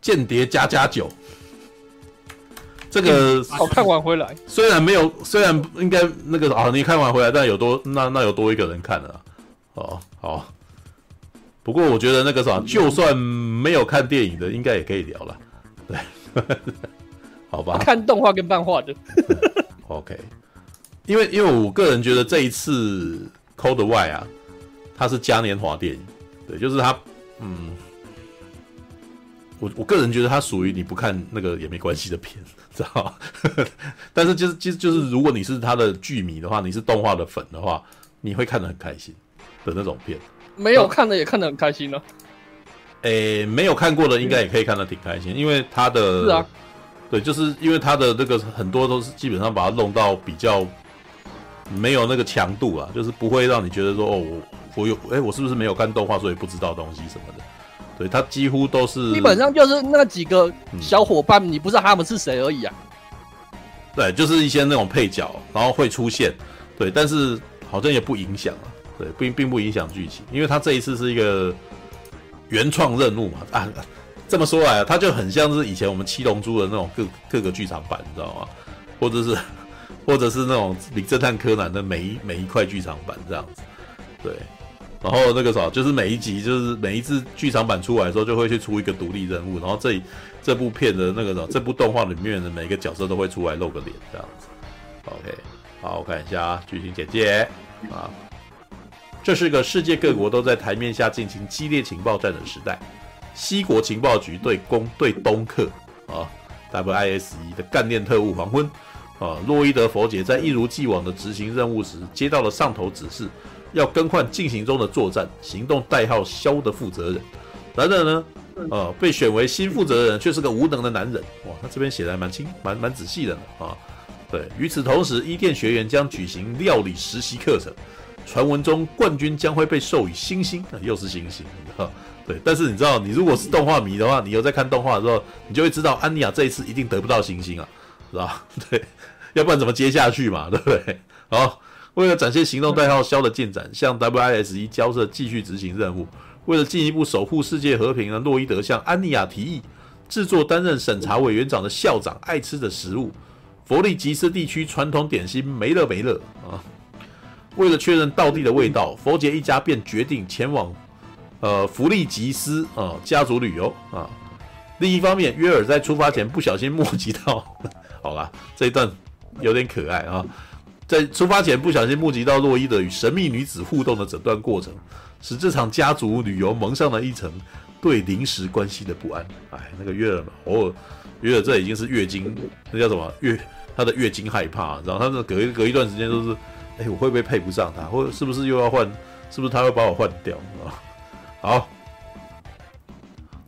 间谍加加九。这个我看完回来，虽然没有，虽然应该那个啊，你看完回来，但有多那那有多一个人看了，哦好。不过我觉得那个啥，就算没有看电影的，应该也可以聊了，对，好吧？看动画跟漫画的，OK。因为因为我个人觉得这一次 Code Y 啊，它是嘉年华电影，对，就是它，嗯。我我个人觉得它属于你不看那个也没关系的片，知道吗？但是就是其实就是如果你是他的剧迷的话，你是动画的粉的话，你会看得很开心的那种片。没有看的也看得很开心呢、啊。诶、欸，没有看过的应该也可以看得挺开心，因为他的是啊，对，就是因为他的那个很多都是基本上把它弄到比较没有那个强度啊，就是不会让你觉得说哦，我我有诶、欸，我是不是没有看动画所以不知道东西什么的。对，他几乎都是基本上就是那几个小伙伴，嗯、你不知道他们是谁而已啊。对，就是一些那种配角，然后会出现，对，但是好像也不影响啊，对，并并不影响剧情，因为他这一次是一个原创任务嘛，啊，这么说来，啊他就很像是以前我们七龙珠的那种各各个剧场版，你知道吗？或者是或者是那种名侦探柯南的每一每一块剧场版这样子，对。然后那个啥，就是每一集，就是每一次剧场版出来的时候，就会去出一个独立任务。然后这这部片的那个啥，这部动画里面的每个角色都会出来露个脸，这样子。OK，好，我看一下剧情简介啊。这是个世界各国都在台面下进行激烈情报战的时代。西国情报局对攻对东克啊，WISE 的干练特务黄昏啊，洛伊德佛杰在一如既往的执行任务时，接到了上头指示。要更换进行中的作战行动代号“枭”的负责人，然而呢，呃，被选为新负责人却是个无能的男人。哇，他这边写的还蛮清、蛮蛮仔细的呢啊。对，与此同时，伊甸学园将举行料理实习课程，传闻中冠军将会被授予星星，又是星星啊。对，但是你知道，你如果是动画迷的话，你有在看动画的时候，你就会知道安妮亚这一次一定得不到星星啊，是吧？对，要不然怎么接下去嘛，对不对？好。为了展现行动代号“肖”的进展，向 WIS 一交涉继续执行任务。为了进一步守护世界和平呢，洛伊德向安妮亚提议制作担任审查委员长的校长爱吃的食物——弗利吉斯地区传统点心梅勒梅勒啊。为了确认道地的味道，佛杰一家便决定前往呃弗利吉斯啊家族旅游啊。另一方面，约尔在出发前不小心目击到，好啦，这一段有点可爱啊。在出发前不小心目击到洛伊德与神秘女子互动的整段过程，使这场家族旅游蒙上了一层对临时关系的不安。哎，那个月儿嘛，偶尔月儿这已经是月经，那叫什么月？她的月经害怕，然后他的隔一隔一段时间都是，哎，我会不会配不上她？或是不是又要换？是不是他会把我换掉？啊，好。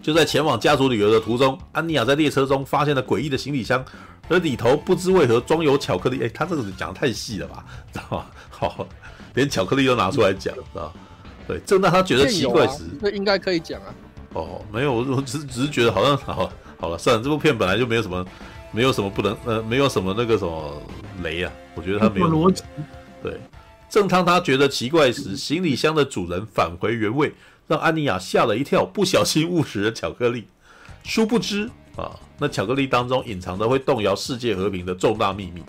就在前往家族旅游的途中，安妮亚在列车中发现了诡异的行李箱。而里头不知为何装有巧克力，哎、欸，他这个讲得太细了吧，知道吗？好，连巧克力都拿出来讲，知道？对，正当他觉得奇怪时，那、啊、应该可以讲啊。哦，没有，我只只是觉得好像好，好了，算了，这部片本来就没有什么，没有什么不能，呃，没有什么那个什么雷啊，我觉得他没有逻辑。对，正当他觉得奇怪时，行李箱的主人返回原位，让安妮亚吓了一跳，不小心误食了巧克力，殊不知。啊，那巧克力当中隐藏着会动摇世界和平的重大秘密，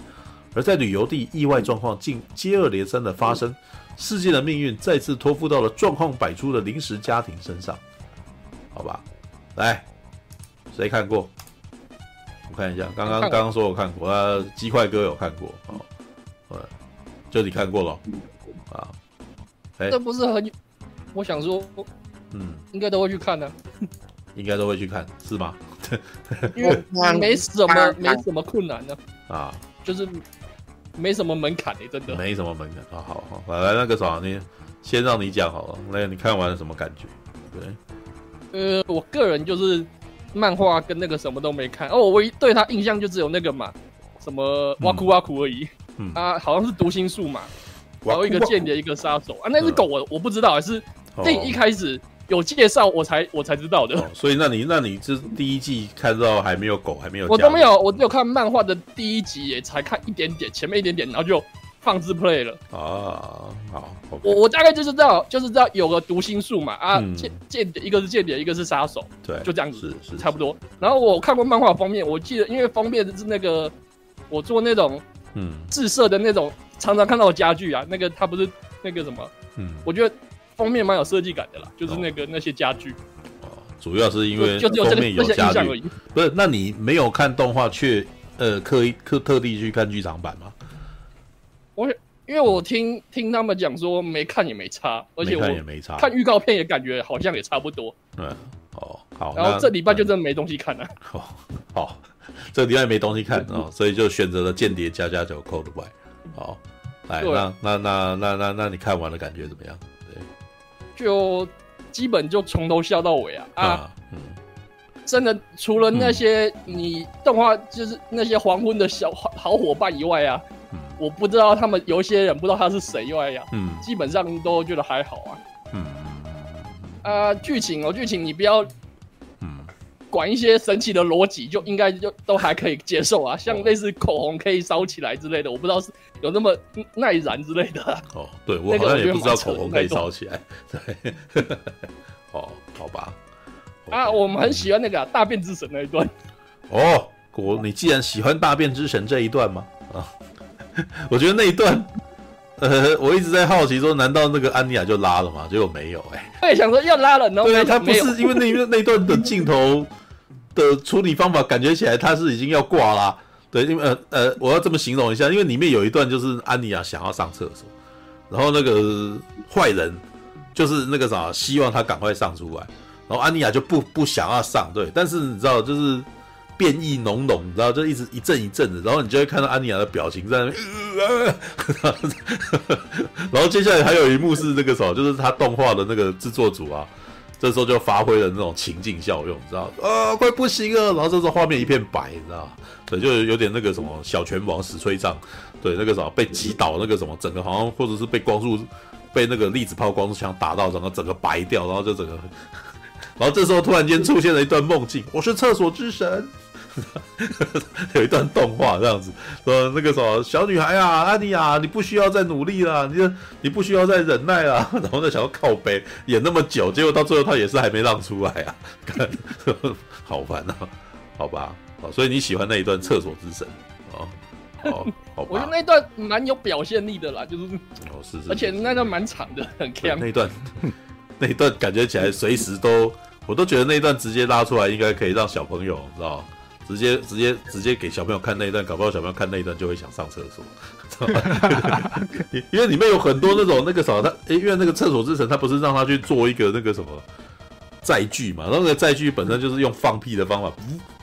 而在旅游地，意外状况竟接二连三的发生，世界的命运再次托付到了状况百出的临时家庭身上。好吧，来，谁看过？我看一下，刚刚刚刚说我看过，啊，鸡块哥有看过，哦，呃，就你看过了，啊，哎，这不是很，我想说，嗯，应该都会去看的，应该都会去看，是吗？因为没什么没什么困难呢啊，就是没什么门槛的，真的没什么门槛啊。好好，来来那个啥，你先让你讲好了。那你看完了什么感觉？对，呃，我个人就是漫画跟那个什么都没看哦，我唯一对他印象就只有那个嘛，什么挖苦挖苦而已。嗯，啊，好像是读心术嘛，然后一个间谍，一个杀手啊，那只狗我我不知道，还是电影一开始。有介绍我才我才知道的，哦，所以那你那你这第一季看到还没有狗还没有，我都没有，我只有看漫画的第一集也才看一点点，前面一点点，然后就放置 play 了。啊。好，我我大概就是知道，就是知道有个读心术嘛啊，间间谍，一个是间谍，一个是杀手，对，就这样子，是是差不多。然后我看过漫画封面，我记得因为封面是那个我做那种嗯。自设的那种，常常看到的家具啊，那个他不是那个什么，嗯，我觉得封面蛮有设计感的啦，就是那个那些家具。主要是因为封面有家具，不是？那你没有看动画，却呃刻意刻特地去看剧场版吗？我因为我听听他们讲说没看也没差，而且我看也没差，看预告片也感觉好像也差不多。嗯，哦，好，然后这礼拜就真的没东西看了。哦，好，这礼拜没东西看哦，所以就选择了《间谍加加九》Code White。好，来，那那那那那那你看完了感觉怎么样？对，就。基本就从头笑到尾啊啊！嗯，真的除了那些你动画就是那些黄昏的小好好伙伴以外啊，嗯，我不知道他们有一些人不知道他是谁以外呀，嗯，基本上都觉得还好啊，嗯啊，剧情哦，剧情你不要。管一些神奇的逻辑，就应该就都还可以接受啊，像类似口红可以烧起来之类的，我不知道是有那么耐燃之类的。哦，对，我好像也不知道口红可以烧起来。对，哦，好吧。啊，我们很喜欢那个大便之神那一段。哦，我你既然喜欢大便之神这一段吗？啊，我觉得那一段。呃，我一直在好奇说，难道那个安妮亚就拉了吗？结果没有、欸，哎，我也想说要拉了，然后对啊，他不是因为那那段的镜头的处理方法，感觉起来他是已经要挂啦。对，因为呃呃，我要这么形容一下，因为里面有一段就是安妮亚想要上厕所，然后那个坏人就是那个啥，希望他赶快上出来，然后安妮亚就不不想要上，对，但是你知道就是。变异浓浓，你知道，就一直一阵一阵的，然后你就会看到安妮亚的表情在那边，然后接下来还有一幕是那个什么，就是他动画的那个制作组啊，这时候就发挥了那种情境效用，你知道，啊，快不行了，然后这时候画面一片白，你知道，对，就有点那个什么小拳王死吹杖，对，那个什么被击倒那个什么，整个好像或者是被光束被那个粒子炮光束枪打到，整个整个白掉，然后就整个，然后这时候突然间出现了一段梦境，我是厕所之神。有一段动画这样子，说那个什么小女孩啊，安妮啊，你不需要再努力了，你你不需要再忍耐了，然后再想要靠背演那么久，结果到最后他也是还没让出来啊，看好烦啊，好吧，所以你喜欢那一段厕所之神啊？好，好吧，我觉得那一段蛮有表现力的啦，就是哦是是，而且那段蛮长的，很强。那一段那一段感觉起来随时都，我都觉得那一段直接拉出来应该可以让小朋友知道。直接直接直接给小朋友看那一段，搞不好小朋友看那一段就会想上厕所，因为里面有很多那种那个什么，他因为那个厕所之神，他不是让他去做一个那个什么载具嘛，然后那个载具本身就是用放屁的方法，噗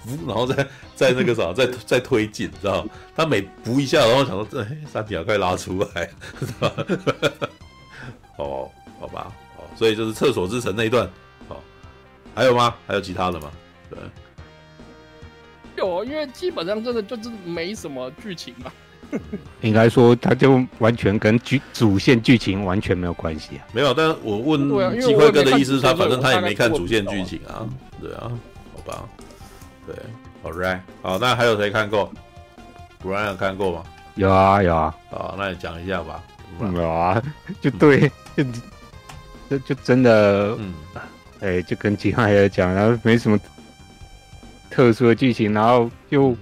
噗，然后再再那个什么，再再推进，知道他每噗一下，然后想说，哎，三体要快拉出来，哦，好吧，哦，所以就是厕所之神那一段，哦，还有吗？还有其他的吗？因为基本上真的就是没什么剧情嘛。应该说，他就完全跟剧主线剧情完全没有关系啊。没有，但是我问机会哥的意思是，他反正他也没看主线剧情啊。对啊，好吧。对，All right，好，那还有谁看过？Brian 有看过吗？有啊，有啊。好，那你讲一下吧。有啊，就对，就就就真的，嗯，哎，就跟鸡块哥讲，然后没什么。特殊的剧情，然后就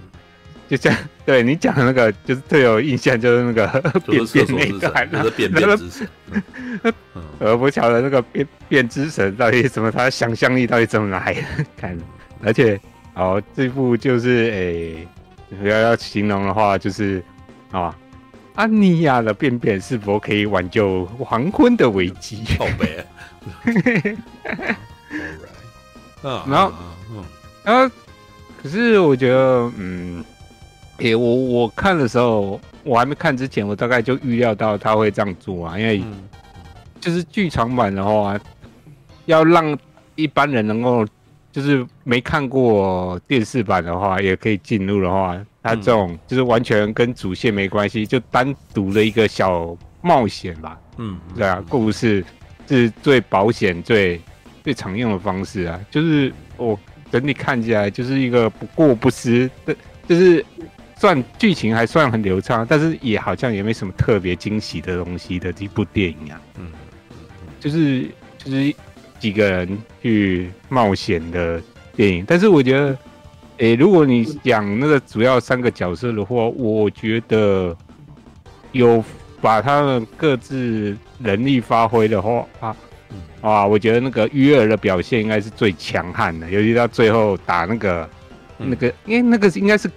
就这样，对你讲的那个就是最有印象，就是那个 变变那一段，那个变变之神，我不晓得那个变变之神到底怎么，他想象力到底怎么来的？看，而且哦，这部就是诶，要要形容的话，就是啊，安妮亚的便便是否可以挽救黄昏的危机？好美啊！然后，然后。可是我觉得，嗯，诶、欸，我我看的时候，我还没看之前，我大概就预料到他会这样做啊，因为就是剧场版的话，要让一般人能够就是没看过电视版的话，也可以进入的话，他这种就是完全跟主线没关系，就单独的一个小冒险吧，嗯，对啊，故事是最保险、最最常用的方式啊，就是我。整体看起来就是一个不过不失的，就是算剧情还算很流畅，但是也好像也没什么特别惊喜的东西的一部电影啊。嗯，就是就是几个人去冒险的电影，但是我觉得，诶、欸，如果你讲那个主要三个角色的话，我觉得有把他们各自能力发挥的话啊。啊，我觉得那个约尔的表现应该是最强悍的，尤其到最后打那个、嗯、那个，因为那个应该是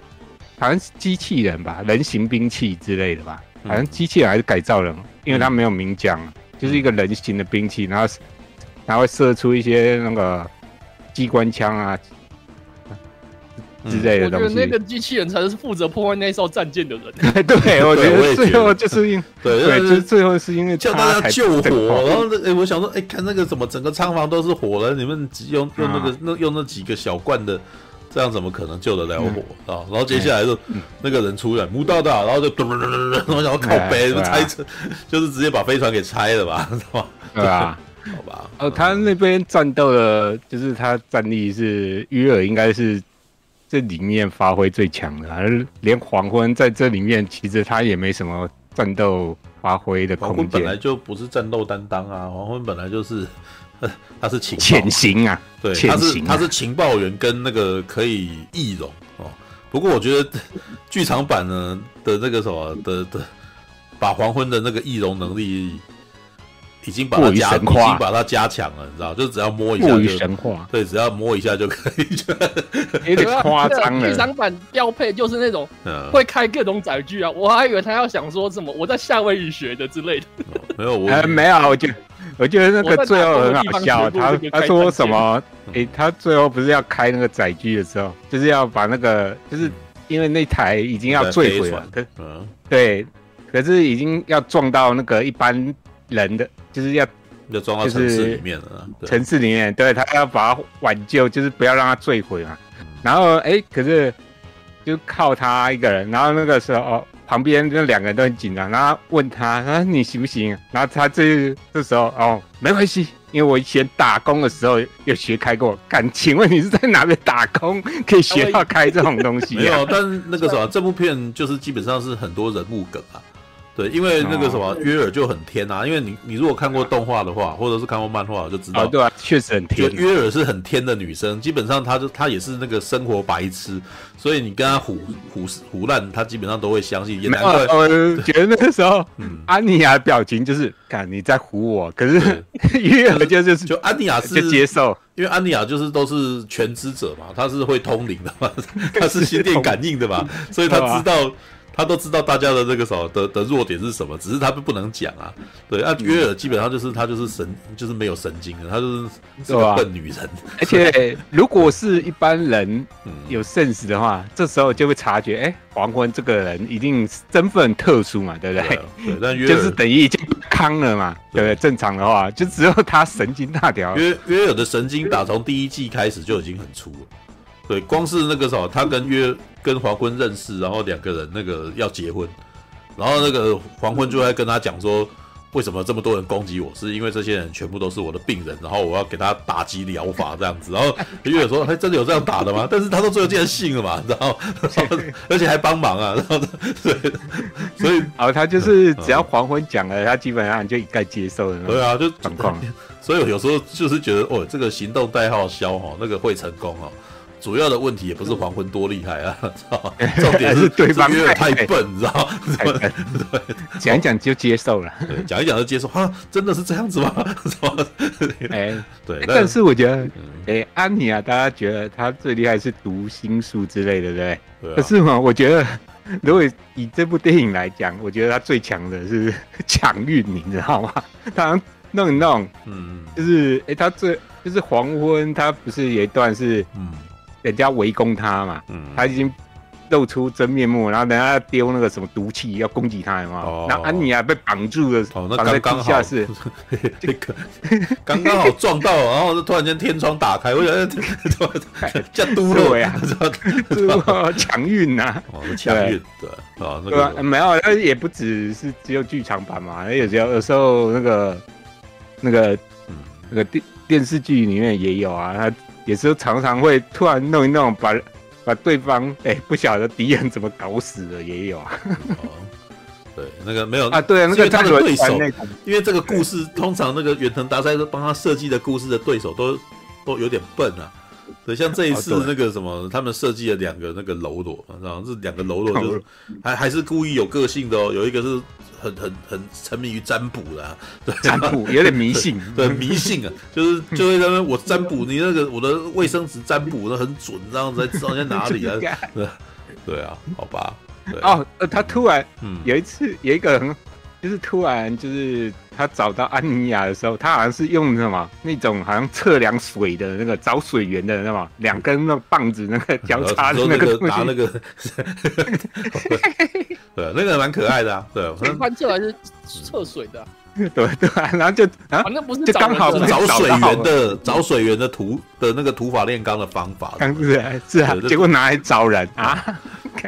好像是机器人吧，人形兵器之类的吧，好像机器人还是改造人，因为他没有明讲，就是一个人形的兵器，然后然后会射出一些那个机关枪啊。之类的东西，我觉得那个机器人才是负责破坏那艘战舰的人。对，我觉得最后 就是因对，对，就是最后是因为叫大家救火，然后那哎，我想说，哎，看那个怎么整个仓房都是火了，你们只用用那个那用那几个小罐的，这样怎么可能救得了火啊？然后接下来就那个人出来，木大大，然后就咚咚咚咚咚，然后想要靠背，拆车，就是直接把飞船给拆了吧，是吧？对吧？好吧。呃，他那边战斗的，就是他战力是约尔，应该是。这里面发挥最强的，而连黄昏在这里面，其实他也没什么战斗发挥的空间。黄昏本来就不是战斗担当啊，黄昏本来就是，他是情潜行啊，对，他是他是情报员跟那个可以易容哦。不过我觉得 剧场版呢的那个什么的的，把黄昏的那个易容能力。已经把它加，已经把它加强了，你知道？就只要摸一下就神话，对，只要摸一下就可以，就有点夸张了。剧场版标配就是那种会开各种载具啊，我还以为他要想说什么我在夏威夷学的之类的。没有，我没有，我觉得我觉得那个最后很好笑，他他说什么？诶，他最后不是要开那个载具的时候，就是要把那个，就是因为那台已经要坠毁了，嗯，对，可是已经要撞到那个一般人的。就是要，就装到城市里面了。城市里面，对，他要把它挽救，就是不要让它坠毁嘛。嗯、然后，哎、欸，可是就靠他一个人。然后那个时候，哦，旁边那两个人都很紧张。然后问他，他说你行不行？然后他这这时候，哦，没关系，因为我以前打工的时候有学开过。敢请问你是在哪边打工，可以学到开这种东西、啊？没有，但那个什么，这部片就是基本上是很多人物梗啊。对，因为那个什么约尔就很天啊，因为你你如果看过动画的话，或者是看过漫画，就知道，对啊，确实很天。约尔是很天的女生，基本上她就她也是那个生活白痴，所以你跟她唬唬唬烂，她基本上都会相信。也难怪，我觉得那个时候，嗯，安妮亚的表情就是，看你在唬我，可是 约尔就就是就安妮亚是接受，因为安妮亚就是都是全知者嘛，她是会通灵的嘛，她是 心电感应的嘛，所以她知道。他都知道大家的这个什么的的弱点是什么，只是他不能讲啊。对，那约尔基本上就是他就是神，就是没有神经的，他就是是个笨女人。而且如果是一般人 有 sense 的话，这时候就会察觉，哎，黄昏这个人一定身份特殊嘛，对不对？对，但约尔就是等于已经康了嘛，对不对？正常的话，就只有他神经大条。约约尔的神经打从第一季开始就已经很粗了。对，光是那个什么，他跟约跟黄昏认识，然后两个人那个要结婚，然后那个黄昏就在跟他讲说，为什么这么多人攻击我，是因为这些人全部都是我的病人，然后我要给他打击疗法这样子，然后 约尔说，还真的有这样打的吗？但是他到最后竟然信了嘛，然后，然后而且还帮忙啊，然后对，所以，哦，他就是只要黄昏讲了，他基本上就应该接受了，对啊，就状况，所以有时候就是觉得，哦，这个行动代号消哦，那个会成功哦。主要的问题也不是黄昏多厉害啊，重点是对方约尔太笨，你知道吗？对，讲一讲就接受了，讲一讲就接受，哈，真的是这样子吗？哎，对，但是我觉得，哎，安妮啊，大家觉得她最厉害是读心术之类的，对不对？可是嘛，我觉得如果以这部电影来讲，我觉得她最强的是抢运，你知道吗？她弄一弄，嗯，就是哎，她最就是黄昏，她不是有一段是，嗯。人家围攻他嘛，嗯，他已经露出真面目，然后等下丢那个什么毒气要攻击他嘛，哦，然后安妮亚被绑住了，哦，那刚刚好是这 个刚刚好撞到，然后就突然间天窗打开，我觉得 叫嘟了呀，嘟抢运呐，哦，强运对。啊，对啊，没有，那也不只是只有剧场版嘛，有时候有时候那个那个那个电电视剧里面也有啊，他。也是常常会突然弄一弄，把把对方哎、欸、不晓得敌人怎么搞死的也有啊。哦，对，那个没有啊，对啊，那个他的对手，因为这个故事通常那个远藤达哉都帮他设计的故事的对手都都有点笨啊。对，像这一次那个什么，他们设计了两个那个喽啰，然后这两个喽啰就是还还是故意有个性的哦，有一个是。很很很沉迷于占卜的、啊，对，占卜有点迷信，对，对迷信啊，就是就会认为我占卜你那个我的卫生纸占卜的很准，这样子才知道在哪里啊，对，对啊，好吧，对。哦，呃，他突然，嗯，有一次有一个很，就是突然就是。他找到安妮亚的时候，他好像是用什么那种好像测量水的那个找水源的那么两根那棒子那个交叉的那个拿那个，对，那个蛮可爱的啊，对，翻出来是测水的，对 对，啊 然后就啊，那不是就刚好是找水源的找水源的土的那个土法炼钢的方法，是啊是啊，结果拿来招人啊。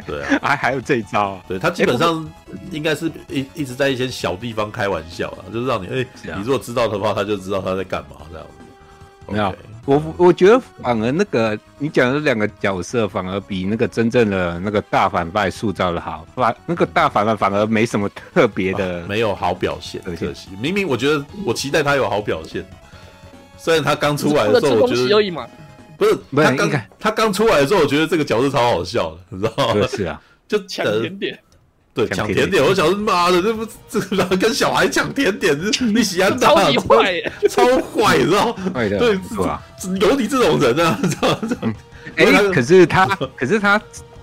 对啊，还还有这一招啊！对他基本上应该是一一直在一些小地方开玩笑啊，就是让你哎，你如果知道的话，他就知道他在干嘛这样子。没有，我我觉得反而那个你讲的两个角色，反而比那个真正的那个大反派塑造的好。反那个大反派反而没什么特别的，没有好表现，可惜。明明我觉得我期待他有好表现，虽然他刚出来的时候，我觉得。不是，他刚他刚出来的时候，我觉得这个角色超好笑的，你知道吗？是啊，就抢甜点，对，抢甜点。我想说，妈的，这不这个跟小孩抢甜点，你喜欢超级坏，超坏，你知道？对，是吧？有你这种人啊，知道吗？哎，可是他，可是他，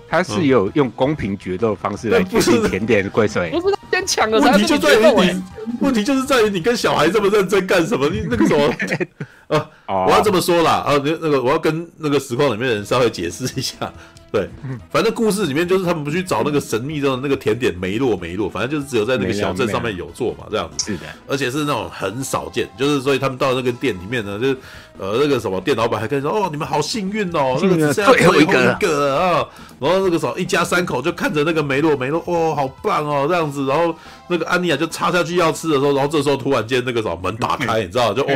他是有用公平决斗的方式来决定甜点的贵谁？不是先抢了，问题就在于你，问题就是在于你跟小孩这么认真干什么？你那个什么？呃，我要这么说啦，啊，那那个我要跟那个实况里面的人稍微解释一下，对，反正故事里面就是他们不去找那个神秘的那个甜点梅洛梅洛，反正就是只有在那个小镇上面有做嘛，这样子，是的，而且是那种很少见，就是所以他们到那个店里面呢，就呃那个什么店老板还跟你说，哦，你们好幸运哦，那个只剩下最后一个啊，然后那个时候一家三口就看着那个梅洛梅洛，哦，好棒哦，这样子，然后那个安妮亚就插下去要吃的时候，然后这时候突然间那个什么门打开，你知道就 哇，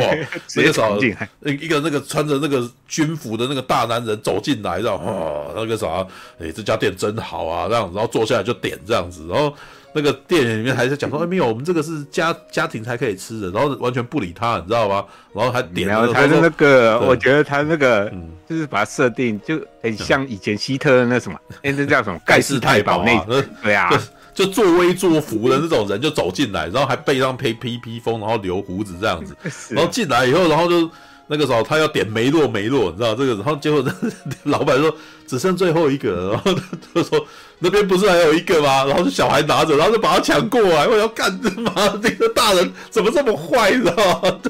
那个时候。一个那个穿着那个军服的那个大男人走进来，然后哇，那个啥，哎，这家店真好啊，这样子，然后坐下来就点这样子，然后那个店里面还在讲说，哎，没有，我们这个是家家庭才可以吃的，然后完全不理他，你知道吗？然后还点，然后他的那个，我觉得他那个，就是把它设定就很像以前希特的那什么，哎，那叫什么盖世太保那，对啊。就作威作福的那种人就走进来，然后还背上披披披风，然后留胡子这样子，然后进来以后，然后就那个时候他要点梅洛梅洛，你知道这个，然后结果 老板说只剩最后一个，然后他 说那边不是还有一个吗？然后就小孩拿着，然后就把他抢过来，我要干嘛？这个大人怎么这么坏，你知道吗？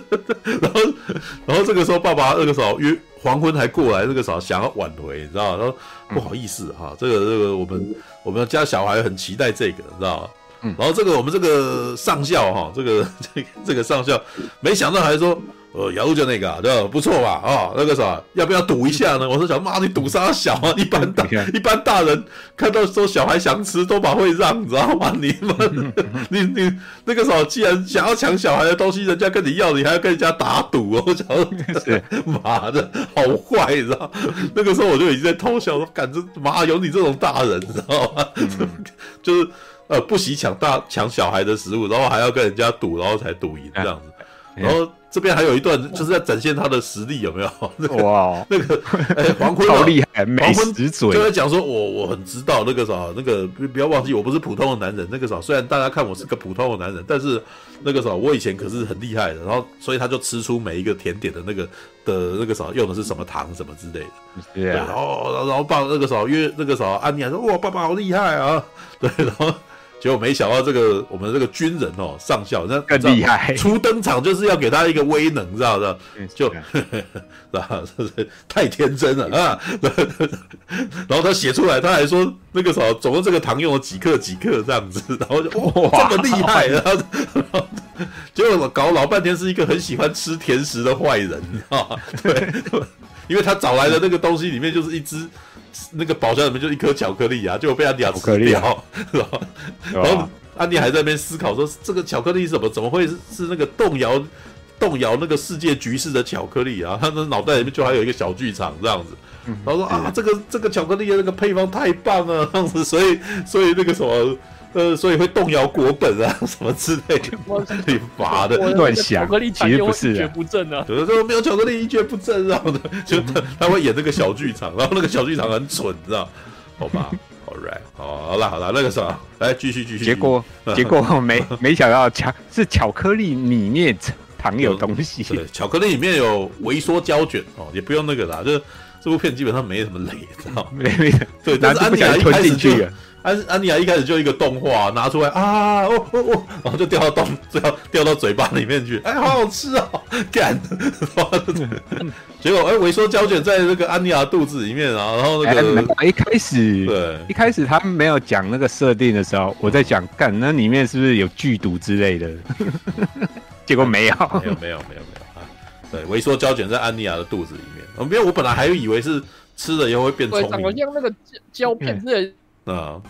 然后然后这个时候爸爸那个时候约黄昏还过来，那个时候想要挽回，你知道吗？然后不好意思哈，这个这个我们。我们家小孩很期待这个，知道吗？嗯，然后这个我们这个上校哈，这个这个、这个上校，没想到还说，呃，雅虎就那个、啊，对吧？不错吧？啊、哦，那个啥，要不要赌一下呢？我说想，妈，你赌啥小啊？一般大一般大人看到说小孩想吃，都把会让，你知道吗？你们你你那个啥，既然想要抢小孩的东西，人家跟你要，你还要跟人家打赌哦？我想说，妈的，好坏，你知道？那个时候我就已经在偷笑说，干这妈有你这种大人，你知道吗？就是呃，不惜抢大抢小孩的食物，然后还要跟人家赌，然后才赌赢这样子，然后。这边还有一段，就是在展现他的实力，有没有？那个、哇，那个哎、欸，黄昏好厉害，美食嘴就在讲说，我我很知道那个啥，那个不要忘记，我不是普通的男人。那个啥，虽然大家看我是个普通的男人，但是那个啥，我以前可是很厉害的。然后，所以他就吃出每一个甜点的那个的那个啥，用的是什么糖什么之类的。对，对，然后然后爸那个啥，约那个啥，安妮还说，哇，爸爸好厉害啊！对，然后。结果没想到这个我们这个军人哦，上校那更厉害，初登场就是要给他一个威能，知道的，就，是吧？太天真了啊！然后他写出来，他还说那个什么，总共这个糖用了几克几克这样子，然后就哇，这么厉害，然后结果搞老半天是一个很喜欢吃甜食的坏人，你知道吗？对，因为他找来的那个东西里面就是一只。那个宝箱里面就一颗巧克力啊，就被他俩吃掉，是吧？然后安迪还在那边思考说：“这个巧克力怎么怎么会是是那个动摇动摇那个世界局势的巧克力啊，他的脑袋里面就还有一个小剧场这样子。然后说啊，这个这个巧克力的那个配方太棒了，这样子，所以所以那个什么。呃，所以会动摇国本啊，什么之类的，挺乏的乱想。巧克力其实不是一蹶不振啊，有的时候没有巧克力一蹶不振，然后呢，就他他会演这个小剧场，然后那个小剧场很蠢，知道？好吧，All right，好，好了好了，那个什么，来继续继续。结果结果没没想到巧是巧克力里面藏有东西，对，巧克力里面有微缩胶卷哦，也不用那个啦，就是这部片基本上没什么雷，知道？没没对，但是安妮亚一开始就。安安妮亚一开始就一个动画拿出来啊哦哦哦，然后就掉到洞，最后掉到嘴巴里面去，哎，好好吃哦，干！结果哎，微缩胶卷在那个安妮亚肚子里面啊，然后那个一开始对，一开始他没有讲那个设定的时候，我在讲干，那里面是不是有剧毒之类的？结果没有，没有没有没有没有啊！对，微缩胶卷在安妮亚的肚子里面，我没有，我本来还以为是吃了以后会变聪明，长得像那个胶片之类。啊，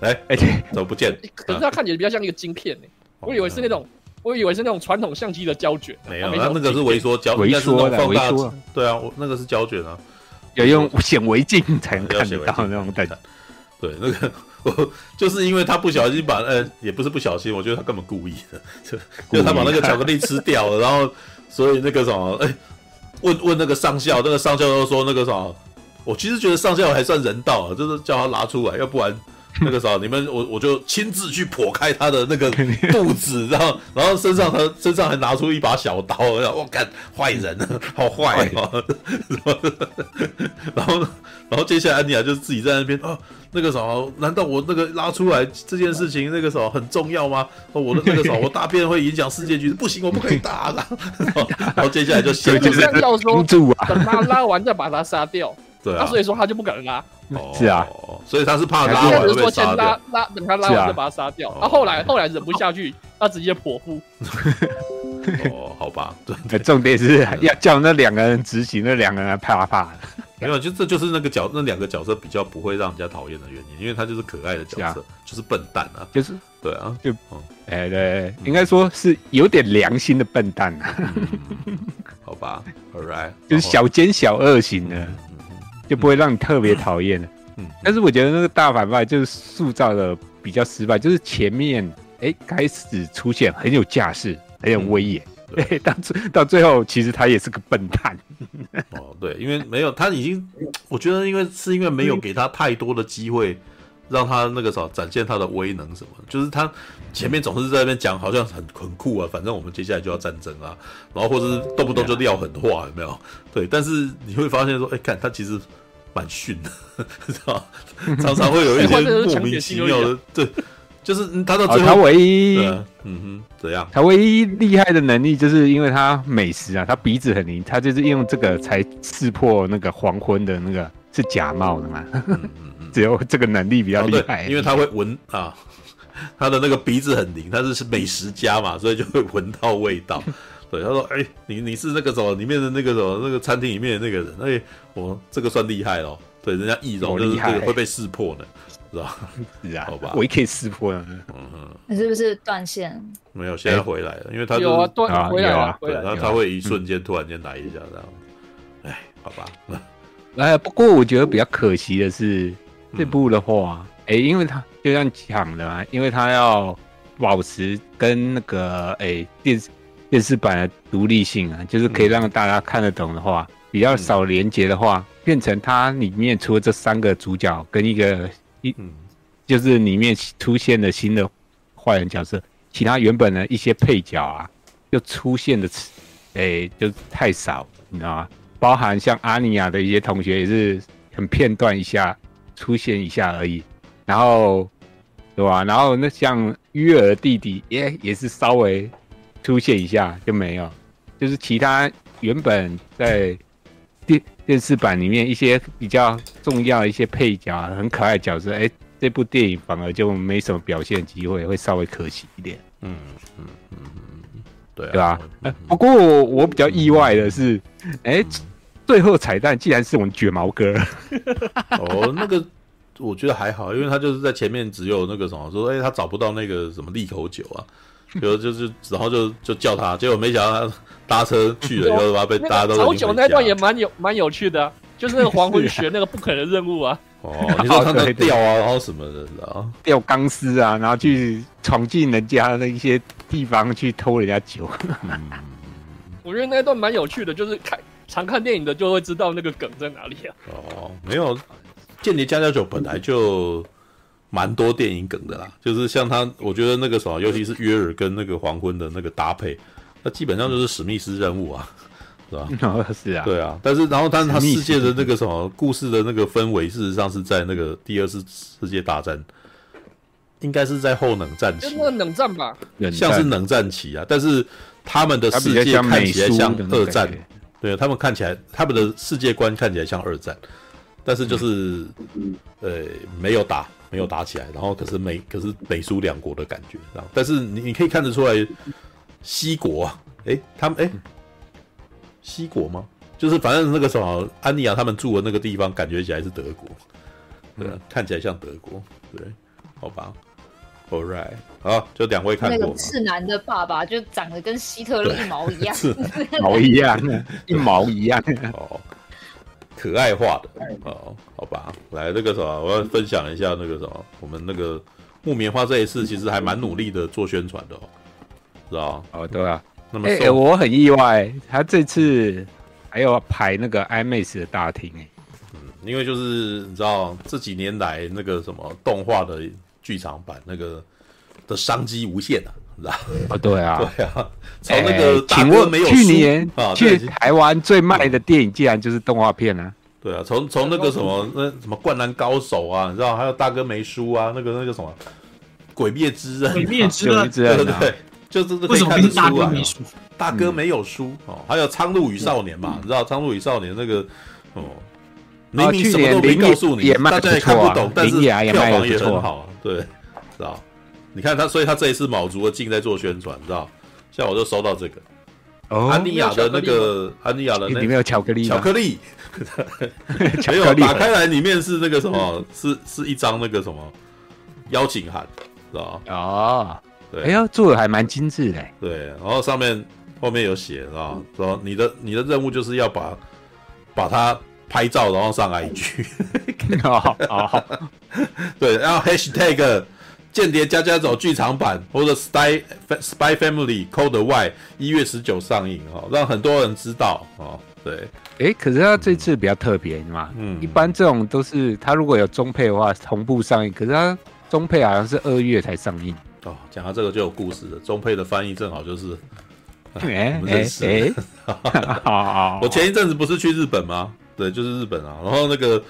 哎哎，怎么不见？可是它看起来比较像一个晶片呢。我以为是那种，我以为是那种传统相机的胶卷。没有，它那个是微缩胶，微缩的微缩。对啊，我那个是胶卷啊，要用显微镜才能看得到那种感觉。对，那个我就是因为他不小心把，呃，也不是不小心，我觉得他根本故意的，就就他把那个巧克力吃掉了，然后所以那个什么，哎，问问那个上校，那个上校都说那个什么。我其实觉得上校还算人道啊，就是叫他拿出来，要不然那个时候你们我我就亲自去剖开他的那个肚子，然后然后身上他身上还拿出一把小刀，我干坏人，好坏哦，然后然后接下来安妮亚就自己在那边哦，那个时候难道我那个拉出来这件事情那个时候很重要吗？我的那个时候 我大便会影响世界局势，不行，我不可以打了。然后接下来就先就上校说，等他拉完再把他杀掉。对啊，所以说他就不敢拉，是啊，所以他是怕拉完说先拉拉，等他拉完再把他杀掉。他后来后来忍不下去，他直接剖腹。哦，好吧，对，重点是要叫那两个人执行，那两个人怕怕？的。没有，就这就是那个角那两个角色比较不会让人家讨厌的原因，因为他就是可爱的角色，就是笨蛋啊，就是对啊，就哎对，应该说是有点良心的笨蛋啊。好吧，All right，就是小奸小恶型的。就不会让你特别讨厌了。嗯，但是我觉得那个大反派就是塑造的比较失败，就是前面哎开始出现很有架势，很有威严，对，到最到最后其实他也是个笨蛋。哦，对，因为没有他已经，我觉得因为是因为没有给他太多的机会，让他那个时候展现他的威能什么，就是他前面总是在那边讲好像很很酷啊，反正我们接下来就要战争啊，然后或者是动不动就撂狠话，有没有？对，但是你会发现说，哎，看他其实。蛮逊的，知道常常会有一些莫名其妙的，对，就是他到最后，他唯一，嗯哼，怎样？他唯一厉害的能力，就是因为他美食啊，他鼻子很灵，他就是用这个才刺破那个黄昏的那个是假冒的嘛。只有这个能力比较厉害，因为他会闻啊，他的那个鼻子很灵，他是美食家嘛，所以就会闻到味道。对，他说：“哎、欸，你你是那个什么里面的那个什么那个餐厅里面的那个人？哎、欸，我这个算厉害哦。对，人家易容就是这个会被识破的，是吧？是啊，好吧，我也可以识破了。嗯哼，你是不是断线？没有，现在回来了，因为他有啊，断回来了。对，然后他会一瞬间突然间来一下这样。哎，好吧。哎，不过我觉得比较可惜的是这部的话，哎，因为他就像讲的嘛，因为他要保持跟那个哎电视。电视版的独立性啊，就是可以让大家看得懂的话，嗯、比较少连接的话，变成它里面除了这三个主角跟一个一，嗯、就是里面出现的新的坏人角色，其他原本的一些配角啊，就出现的词，哎、欸，就太少，你知道吗？包含像阿尼亚的一些同学也是很片段一下出现一下而已，然后，对吧？然后那像约尔弟弟也也是稍微。出现一下就没有，就是其他原本在电电视版里面一些比较重要的一些配角，很可爱的角色，哎、欸，这部电影反而就没什么表现机会，会稍微可惜一点。嗯嗯嗯嗯，对、啊、对吧？嗯、不过我，我比较意外的是，哎、欸，嗯、最后彩蛋竟然是我们卷毛哥。哦，那个我觉得还好，因为他就是在前面只有那个什么说，哎、欸，他找不到那个什么利口酒啊。就就是然后就就叫他，结果没想到他搭车去了以后，他被大家都超久那段也蛮有蛮有趣的、啊，就是那个黄昏学那个不可能任务啊。哦，你说他在钓啊，然后什么的，然后钓钢丝啊，然后去闯进人家的一些地方去偷人家酒。嗯、我觉得那段蛮有趣的，就是看常看电影的就会知道那个梗在哪里啊。哦，没有，《间谍加加酒》本来就蛮多电影梗的啦，就是像他，我觉得那个什么，尤其是约尔跟那个黄昏的那个搭配，那基本上就是史密斯任务啊。是吧？是啊，对啊，但是然后，但是他世界的那个什么故事的那个氛围，事实上是在那个第二次世界大战，应该是在后冷战期，那冷战吧，像是冷战期啊。但是他们的世界看起来像二战，对，他们看起来他们的世界观看起来像二战，但是就是呃没有打，没有打起来，然后可是美可是美苏两国的感觉，但是你你可以看得出来，西国啊，哎，他们哎。西国吗？就是反正那个什么安妮亚他们住的那个地方，感觉起来是德国，对、嗯，看起来像德国，对，好吧，All right，好，就两位看过。那个赤男的爸爸就长得跟希特勒一毛一样，一毛一样，一毛一样，哦，可爱化的，哦，好吧，来那个什么，我要分享一下那个什么，我们那个木棉花这一次其实还蛮努力的做宣传的哦，知道哦，对啊。哎、欸，我很意外，他这次还要排那个 IMAX 的大厅因为就是你知道这几年来那个什么动画的剧场版那个的商机无限啊，你知道啊，对啊，对啊。从那个请问没有去年啊，去台湾最卖的电影竟然就是动画片啊？对啊，从从那个什么那什么灌篮高手啊，你知道还有大哥没输啊，那个那个什么鬼灭之刃，鬼灭之刃，对对对。就是可以看得出来，大哥没有输哦。还有《苍鹭与少年》嘛，你知道《苍鹭与少年》那个哦，明明什么都没告诉你，大家也看不懂，但是票房也很好，对，知道？你看他，所以他这一次卯足了劲在做宣传，知道？像我就收到这个安妮亚的那个安妮亚的那里面有巧克力，巧克力，没有打开来里面是那个什么？是是一张那个什么邀请函，知道？啊。哎呀，做的还蛮精致的。对，然后上面后面有写啊，说你的你的任务就是要把把它拍照，然后上 IG。好 好，对，然后 Hashtag 间谍加加走剧场版或者 Spy Spy Family Code Y 一月十九上映哦，让很多人知道哦。对，哎，可是他这次比较特别嘛，嗯，一般这种都是他如果有中配的话同步上映，可是他中配好像是二月才上映。哦，讲到这个就有故事了。中配的翻译正好就是，哎哎哎，我前一阵子不是去日本吗？对，就是日本啊。然后那个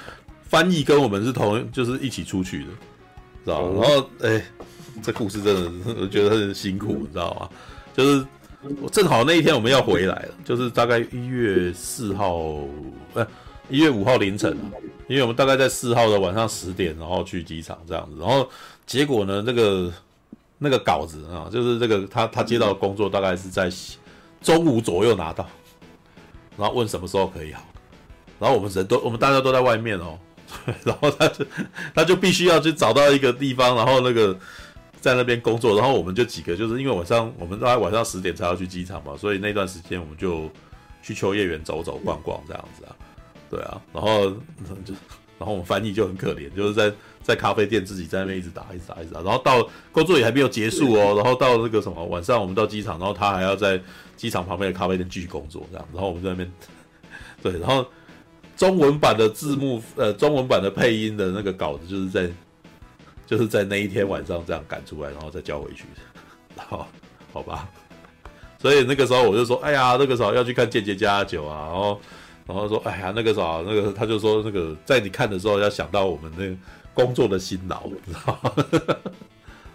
翻译跟我们是同，就是一起出去的，知道吗？然后哎，这故事真的我觉得很辛苦，你知道吗？就是我正好那一天我们要回来了，就是大概一月四号，呃，一月五号凌晨，因为我们大概在四号的晚上十点，然后去机场这样子。然后结果呢，那个。那个稿子啊，就是这个他他接到的工作大概是在中午左右拿到，然后问什么时候可以好，然后我们人都我们大家都在外面哦，然后他就他就必须要去找到一个地方，然后那个在那边工作，然后我们就几个就是因为晚上我们大概晚上十点才要去机场嘛，所以那段时间我们就去秋叶原走走逛逛这样子啊，对啊，然后就然后我们翻译就很可怜，就是在。在咖啡店自己在那边一直打，一直打，一直打，然后到工作也还没有结束哦，然后到那个什么晚上，我们到机场，然后他还要在机场旁边的咖啡店继续工作，这样，然后我们在那边，对，然后中文版的字幕，呃，中文版的配音的那个稿子，就是在，就是在那一天晚上这样赶出来，然后再交回去，好，好吧，所以那个时候我就说，哎呀，那个时候要去看《间谍家家酒》啊，然后，然后说，哎呀，那个时候那个他就说，那个在你看的时候要想到我们那。工作的辛劳，你知道吗？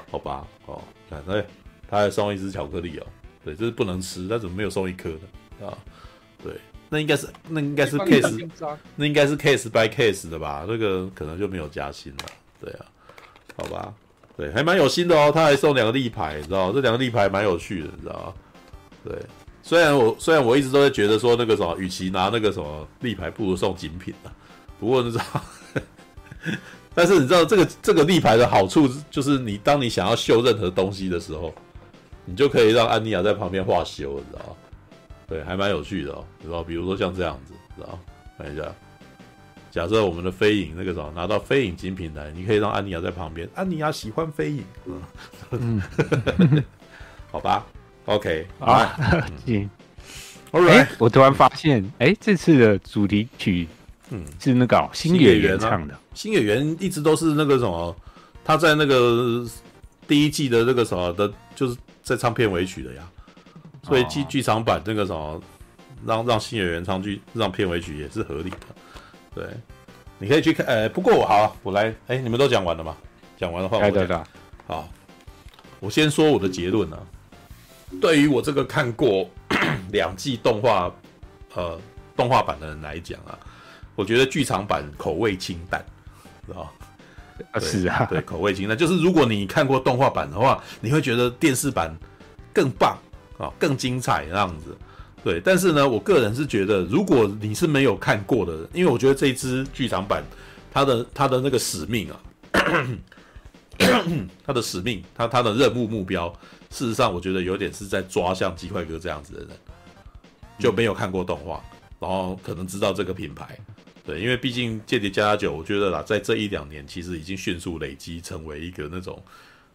好吧，哦，看，哎，他还送一只巧克力哦，对，这是不能吃，他怎么没有送一颗呢？啊，对，那应该是那应该是 case，那应该是 case by case 的吧？那个可能就没有加薪了，对啊，好吧，对，还蛮有心的哦，他还送两个立牌，你知道这两个立牌蛮有趣的，你知道吗？对，虽然我虽然我一直都在觉得说那个什么，与其拿那个什么立牌，不如送精品啊，不过你知道。但是你知道这个这个立牌的好处，就是你当你想要秀任何东西的时候，你就可以让安妮亚在旁边画修，你知道吗？对，还蛮有趣的哦，知道？比如说像这样子，知道？看一下，假设我们的飞影那个什么拿到飞影精品来，你可以让安妮亚在旁边。安妮亚喜欢飞影，嗯，好吧，OK，啊，行，Alright，我突然发现，哎、欸，这次的主题曲，嗯，是那个新演员唱的。新演员一直都是那个什么，他在那个第一季的那个什么的，就是在唱片尾曲的呀。所以剧剧场版那个什么，让让新演员唱剧，让片尾曲也是合理的。对，你可以去看。呃，不过我好，我来。哎，你们都讲完了吗？讲完的话，我对的。好，我先说我的结论啊。对于我这个看过 两季动画，呃，动画版的人来讲啊，我觉得剧场版口味清淡，知道啊，是啊，对，口味清淡。就是如果你看过动画版的话，你会觉得电视版更棒。啊，更精彩这样子，对。但是呢，我个人是觉得，如果你是没有看过的，因为我觉得这一支剧场版，它的它的那个使命啊，它的使命，它它的任务目标，事实上我觉得有点是在抓像鸡块哥这样子的人，就没有看过动画，然后可能知道这个品牌，对，因为毕竟《间谍家家酒》，我觉得啦，在这一两年其实已经迅速累积成为一个那种，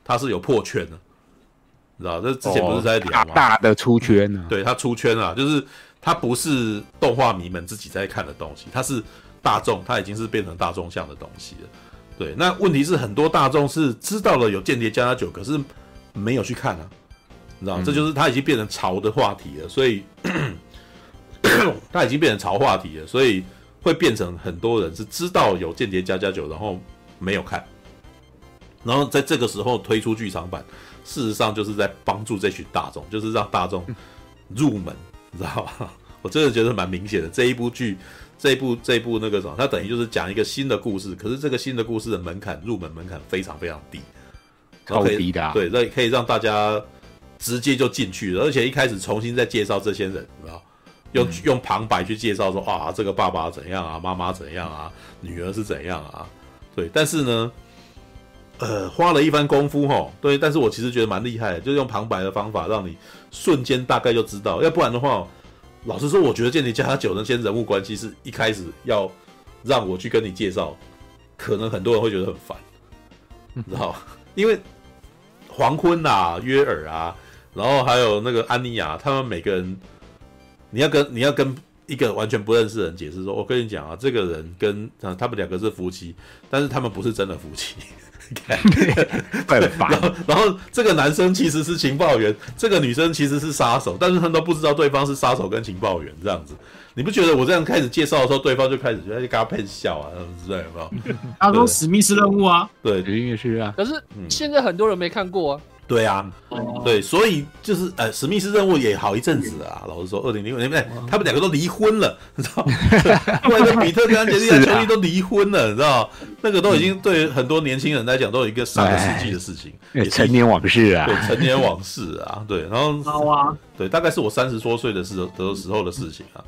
它是有破圈的。知道这之前不是在聊吗？哦、大，大的出圈呢、啊？对，他出圈了，就是他不是动画迷们自己在看的东西，他是大众，他已经是变成大众向的东西了。对，那问题是很多大众是知道了有《间谍加加酒》，可是没有去看啊，你知道、嗯、这就是他已经变成潮的话题了，所以 他已经变成潮话题了，所以会变成很多人是知道有《间谍加加酒》，然后没有看，然后在这个时候推出剧场版。事实上就是在帮助这群大众，就是让大众入门，你知道吧？我真的觉得蛮明显的。这一部剧，这一部这一部那个什么，它等于就是讲一个新的故事，可是这个新的故事的门槛，入门门槛非常非常低，超低的、啊。对，那可以让大家直接就进去了，而且一开始重新再介绍这些人，知道用、嗯、用旁白去介绍说啊，这个爸爸怎样啊，妈妈怎样啊，女儿是怎样啊？对，但是呢。呃，花了一番功夫哈，对，但是我其实觉得蛮厉害的，就是用旁白的方法，让你瞬间大概就知道。要不然的话，老实说，我觉得《间谍家家酒》那些人物关系是一开始要让我去跟你介绍，可能很多人会觉得很烦，你知道吗？因为黄昏啊、约尔啊，然后还有那个安妮亚，他们每个人，你要跟你要跟一个完全不认识的人解释说，我跟你讲啊，这个人跟啊他们两个是夫妻，但是他们不是真的夫妻。对，然后然后这个男生其实是情报员，这个女生其实是杀手，但是他们都不知道对方是杀手跟情报员这样子。你不觉得我这样开始介绍的时候，对方就开始觉得就跟他喷笑啊，之类有没有？他说史密斯任务啊，对，音乐区啊。可是现在很多人没看过啊。对啊，对，所以就是呃，史密斯任务也好一阵子啊。老实说，二零零五年，他们两个都离婚了，你知道吗？后来的比特跟安洁莉娜裘莉都离婚了，你知道那个都已经对很多年轻人来讲，都有一个上个世纪的事情，成年往事啊，对，成年往事啊，对，然后好啊，对，大概是我三十多岁的时的时候的事情啊。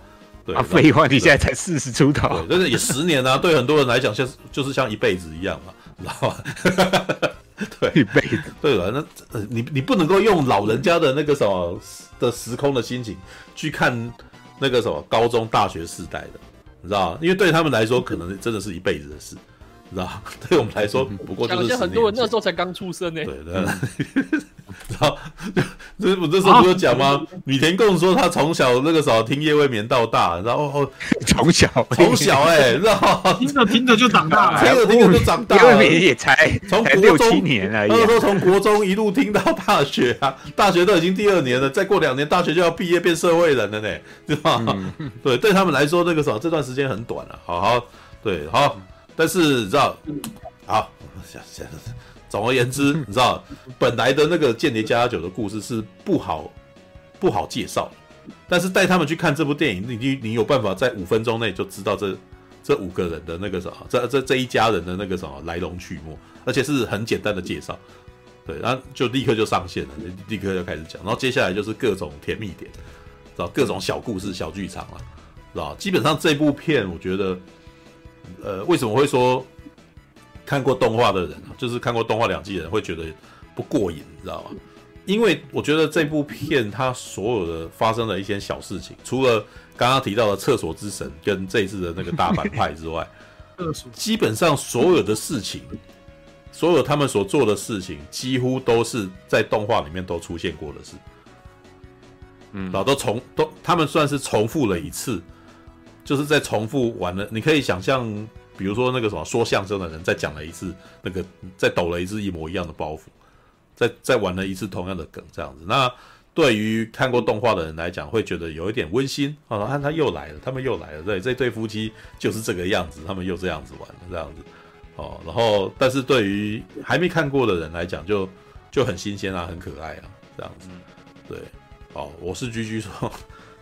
对，废话，你现在才四十出头，对，但是也十年啊，对很多人来讲，像就是像一辈子一样嘛，你知道吗？对，一辈子。对了，那呃，你你不能够用老人家的那个什么的时空的心情去看那个什么高中、大学时代的，你知道吗？因为对他们来说，可能真的是一辈子的事，你知道？对我们来说，不过就是很多人那时候才刚出生呢。对的。然后，这我这时候不是讲吗？米田共说他从小那个时候听夜未眠到大，然后从小从小哎，然后听着听着就长大了，听着听着就长大了。夜未眠也才从六七年而已，他说从国中一路听到大学啊，大学都已经第二年了，再过两年大学就要毕业变社会人了呢，对吧？对，对他们来说那个时候这段时间很短了，好好对好，但是你知道，好，行行。总而言之，你知道，本来的那个《间谍家家酒》的故事是不好不好介绍，但是带他们去看这部电影，你你你有办法在五分钟内就知道这这五个人的那个什么，这这这一家人的那个什么来龙去脉，而且是很简单的介绍，对，然后就立刻就上线了，立刻就开始讲，然后接下来就是各种甜蜜点，知道各种小故事、小剧场了，知道。基本上这部片，我觉得，呃，为什么会说？看过动画的人，就是看过动画两季的人会觉得不过瘾，你知道吗？因为我觉得这部片它所有的发生的一些小事情，除了刚刚提到的厕所之神跟这一次的那个大反派之外，基本上所有的事情，所有他们所做的事情，几乎都是在动画里面都出现过的事。嗯，然后都重都他们算是重复了一次，就是在重复完了。你可以想象，比如说那个什么说相声的人再讲了一次那个，再抖了一次一模一样的包袱。再再玩了一次同样的梗，这样子。那对于看过动画的人来讲，会觉得有一点温馨哦。看他又来了，他们又来了。对，这对夫妻就是这个样子，他们又这样子玩了，这样子。哦，然后，但是对于还没看过的人来讲，就就很新鲜啊，很可爱啊，这样子。对，哦，我是居居说，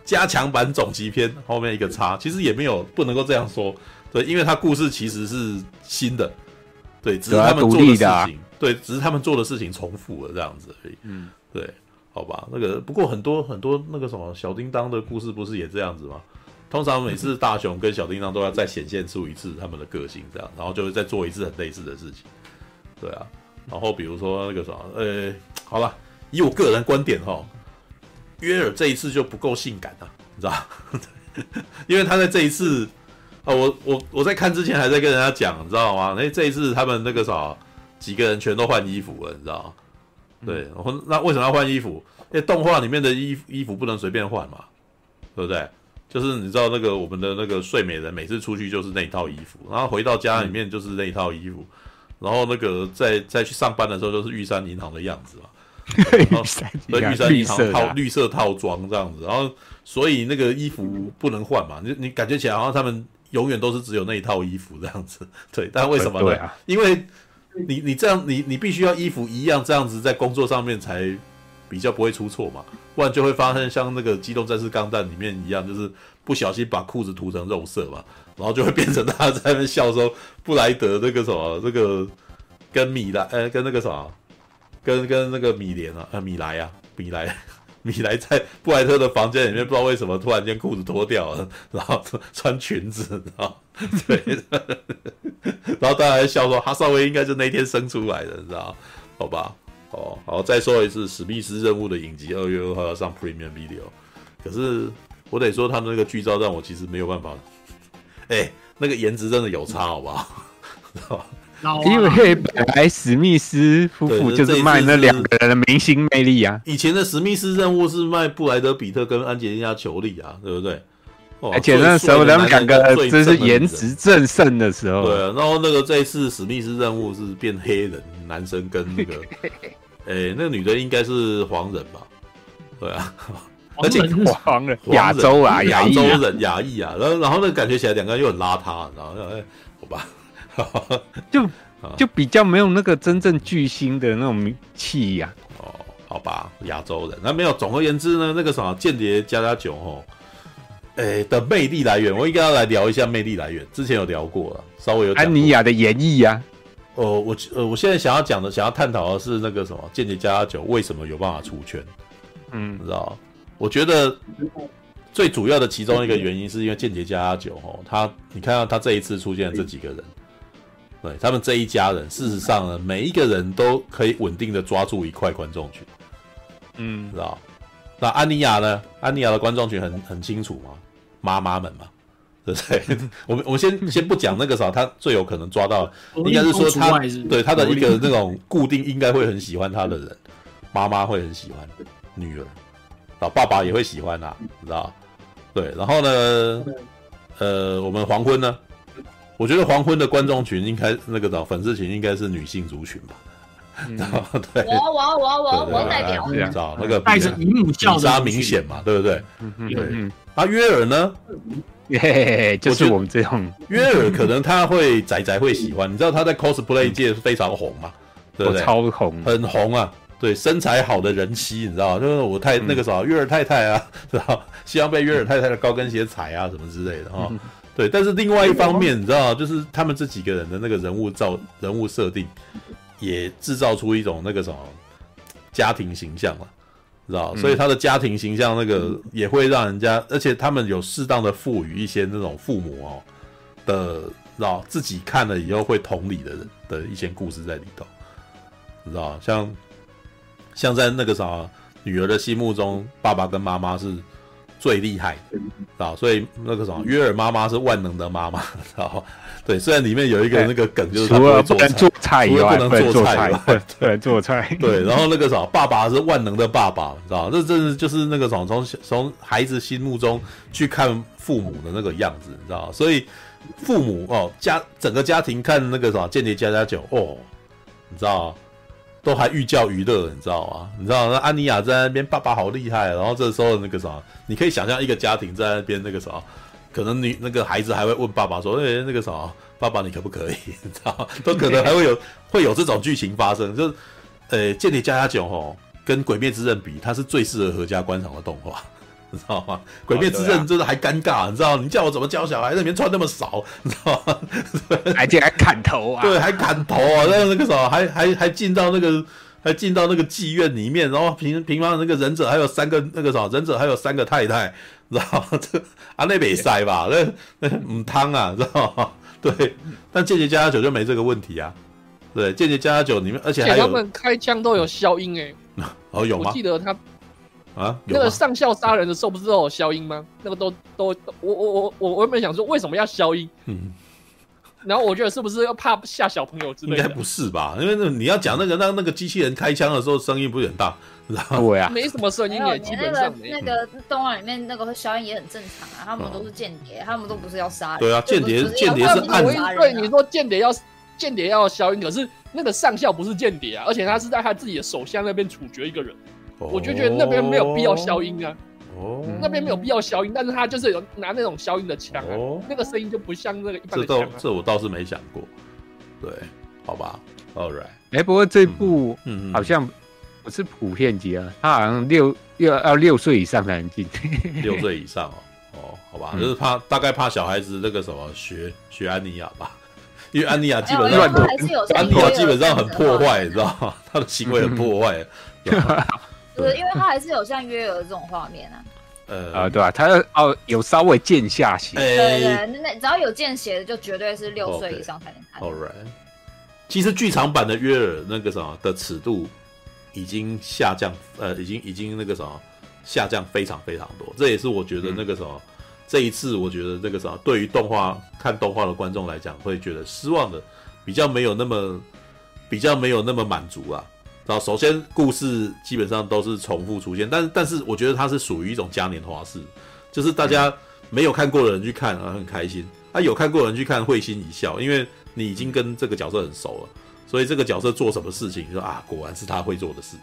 加强版总集篇后面一个叉，其实也没有不能够这样说。对，因为他故事其实是新的，对，只是他们做的事情。对，只是他们做的事情重复了这样子而已。嗯，对，好吧，那个不过很多很多那个什么小叮当的故事不是也这样子吗？通常每次大雄跟小叮当都要再显现出一次他们的个性，这样，然后就会再做一次很类似的事情。对啊，然后比如说那个什么，呃，好了，以我个人观点哈，约尔这一次就不够性感啊，你知道 因为他在这一次啊，我我我在看之前还在跟人家讲，你知道吗？那这一次他们那个啥。几个人全都换衣服了，你知道？对，然后那为什么要换衣服？因为动画里面的衣衣服不能随便换嘛，对不对？就是你知道那个我们的那个睡美人每次出去就是那一套衣服，然后回到家里面就是那一套衣服，然后那个在再去上班的时候就是玉山银行的样子嘛，玉山玉山银行套绿色套装这样子，然后所以那个衣服不能换嘛，你你感觉起来好像他们永远都是只有那一套衣服这样子，对，但为什么呢？因为你你这样你你必须要衣服一样这样子在工作上面才比较不会出错嘛，不然就会发生像那个《机动战士钢弹》里面一样，就是不小心把裤子涂成肉色嘛，然后就会变成大家在那边笑说布莱德那个什么这个跟米莱呃跟那个什么跟跟那个米莲啊呃米莱啊米莱。米莱在布莱特的房间里面，不知道为什么突然间裤子脱掉了，然后穿裙子，然后对，然后大家笑说哈萨威应该是那天生出来的，你知道？好吧，哦，好，再说一次，史密斯任务的影集二月二号要上 Premium Video，可是我得说他们那个剧照让我其实没有办法，哎、那个颜值真的有差，好不好？知道吧？因为本来史密斯夫妇就是卖那两个人的明星魅力啊。以前的史密斯任务是卖布莱德比特跟安吉丽娜裘丽啊，对不对？而且那时候他们两个真是颜值正盛的时候。对啊，然后那个这一次史密斯任务是变黑人男生跟那个，哎，那个女的应该是黄人吧？对啊，而且黄人亚洲啊，亚洲人亚裔啊，然后然后那个感觉起来两个人又很邋遢，然后哎，好吧。就就比较没有那个真正巨星的那种气呀。哦，好吧，亚洲人那没有。总而言之呢，那个什么间谍加加酒哦，哎、欸、的魅力来源，我应该要来聊一下魅力来源。之前有聊过了，稍微有安妮亚的演绎呀。哦，我呃，我现在想要讲的，想要探讨的是那个什么间谍加加酒为什么有办法出圈？嗯，你知道？我觉得最主要的其中一个原因是因为间谍加加酒哦，他你看到他这一次出现的这几个人。对他们这一家人，事实上呢，每一个人都可以稳定的抓住一块观众群，嗯，知道？那安妮亚呢？安妮亚的观众群很很清楚嘛，妈妈们嘛，对不对？我们我们先先不讲那个啥，他最有可能抓到，应该是说他对他的一个那种固定，应该会很喜欢他的人，妈妈会很喜欢女儿，啊，爸爸也会喜欢啊，知道？对，然后呢，呃，我们黄昏呢？我觉得黄昏的观众群应该那个找粉丝群应该是女性族群吧，嗯、对，我我我我我代表，你知道那个带着姨母笑的明显嘛，对不对？嗯对。啊，约尔呢？耶，就是我们这样约尔，可能他会仔仔会喜欢，你知道他在 cosplay 界非常红嘛，对不对？超红，很红啊！对，身材好的人妻，你知道就是我太那个啥约尔太太啊，知道希望被约尔太太的高跟鞋踩啊什么之类的啊。对，但是另外一方面，你知道，就是他们这几个人的那个人物造、人物设定，也制造出一种那个什么家庭形象嘛，知道？所以他的家庭形象那个也会让人家，而且他们有适当的赋予一些那种父母哦的，知道自己看了以后会同理的人的一些故事在里头，你知道？像像在那个啥女儿的心目中，爸爸跟妈妈是最厉害的，啊，所以那个什么约尔妈妈是万能的妈妈，知道对，虽然里面有一个那个梗，就是他不能做菜，以外不能做菜，对，做菜，对，然后那个啥，爸爸是万能的爸爸，知道这真是就是那个什么从从孩子心目中去看父母的那个样子，你知道所以父母哦，家整个家庭看那个啥《间谍家家酒》哦，你知道都还寓教于乐，你知道吗？你知道那安妮亚在那边，爸爸好厉害，然后这时候那个啥，你可以想象一个家庭在那边那个啥。可能你那个孩子还会问爸爸说：“哎，那个啥，爸爸你可不可以？你知道，都可能还会有会有这种剧情发生。就是，呃，《间谍家家酒》吼，跟《鬼灭之刃》比，它是最适合合家观赏的动画，你知道吗？《鬼灭之刃》真的还尴尬，你知道？你叫我怎么教小孩？那里面穿那么少，你知道吗？还进来砍头啊？对，还砍头啊？那那个啥，还还还进到那个。”还进到那个妓院里面，然后平平方那个忍者还有三个那个啥，忍者还有三个太太，知道吗？这 啊那没塞吧？那那母汤啊，知道吗？对，但间谍加加酒就没这个问题啊。对，间谍加加酒里面，而且还有他们开枪都有消音哎。哦，有吗？我记得他啊，那个上校杀人的时候不是都有消音吗？那个都都我我我我我原本想说为什么要消音？嗯。然后我觉得是不是要怕吓小朋友之类的？应该不是吧？因为那你要讲那个让那个机器人开枪的时候声音不是很大，知道吗？对啊，没什么声音也基本上没。那个动画里面那个消音也很正常啊，他们都是间谍，他们都不是要杀人。对啊，间谍间谍是暗杀。对，你说间谍要间谍要消音，可是那个上校不是间谍啊，而且他是在他自己的手下那边处决一个人，我就觉得那边没有必要消音啊。哦，那边没有必要消音，但是他就是有拿那种消音的枪，哦，那个声音就不像那个一般的枪，啊。这这我倒是没想过，对，好吧，All right。哎，不过这部嗯好像不是普遍级啊，他好像六要要六岁以上才能进，六岁以上哦，哦，好吧，就是怕大概怕小孩子那个什么学学安妮亚吧，因为安妮亚基本上安妮亚基本上很破坏，你知道吗？他的行为很破坏。对，因为他还是有像约尔这种画面啊。呃啊，对吧？他哦有稍微见下血。对对对，那只要有见血的，就绝对是六岁以上才能看。All right。其实剧场版的约尔那个什么的尺度已经下降，呃，已经已经那个什么下降非常非常多。这也是我觉得那个什么这一次我觉得那个什么对于动画看动画的观众来讲会觉得失望的，比较没有那么比较没有那么满足啊。然后首先故事基本上都是重复出现，但是但是我觉得它是属于一种嘉年华式，就是大家没有看过的人去看啊很开心，啊有看过的人去看会心一笑，因为你已经跟这个角色很熟了，所以这个角色做什么事情，你说啊果然是他会做的事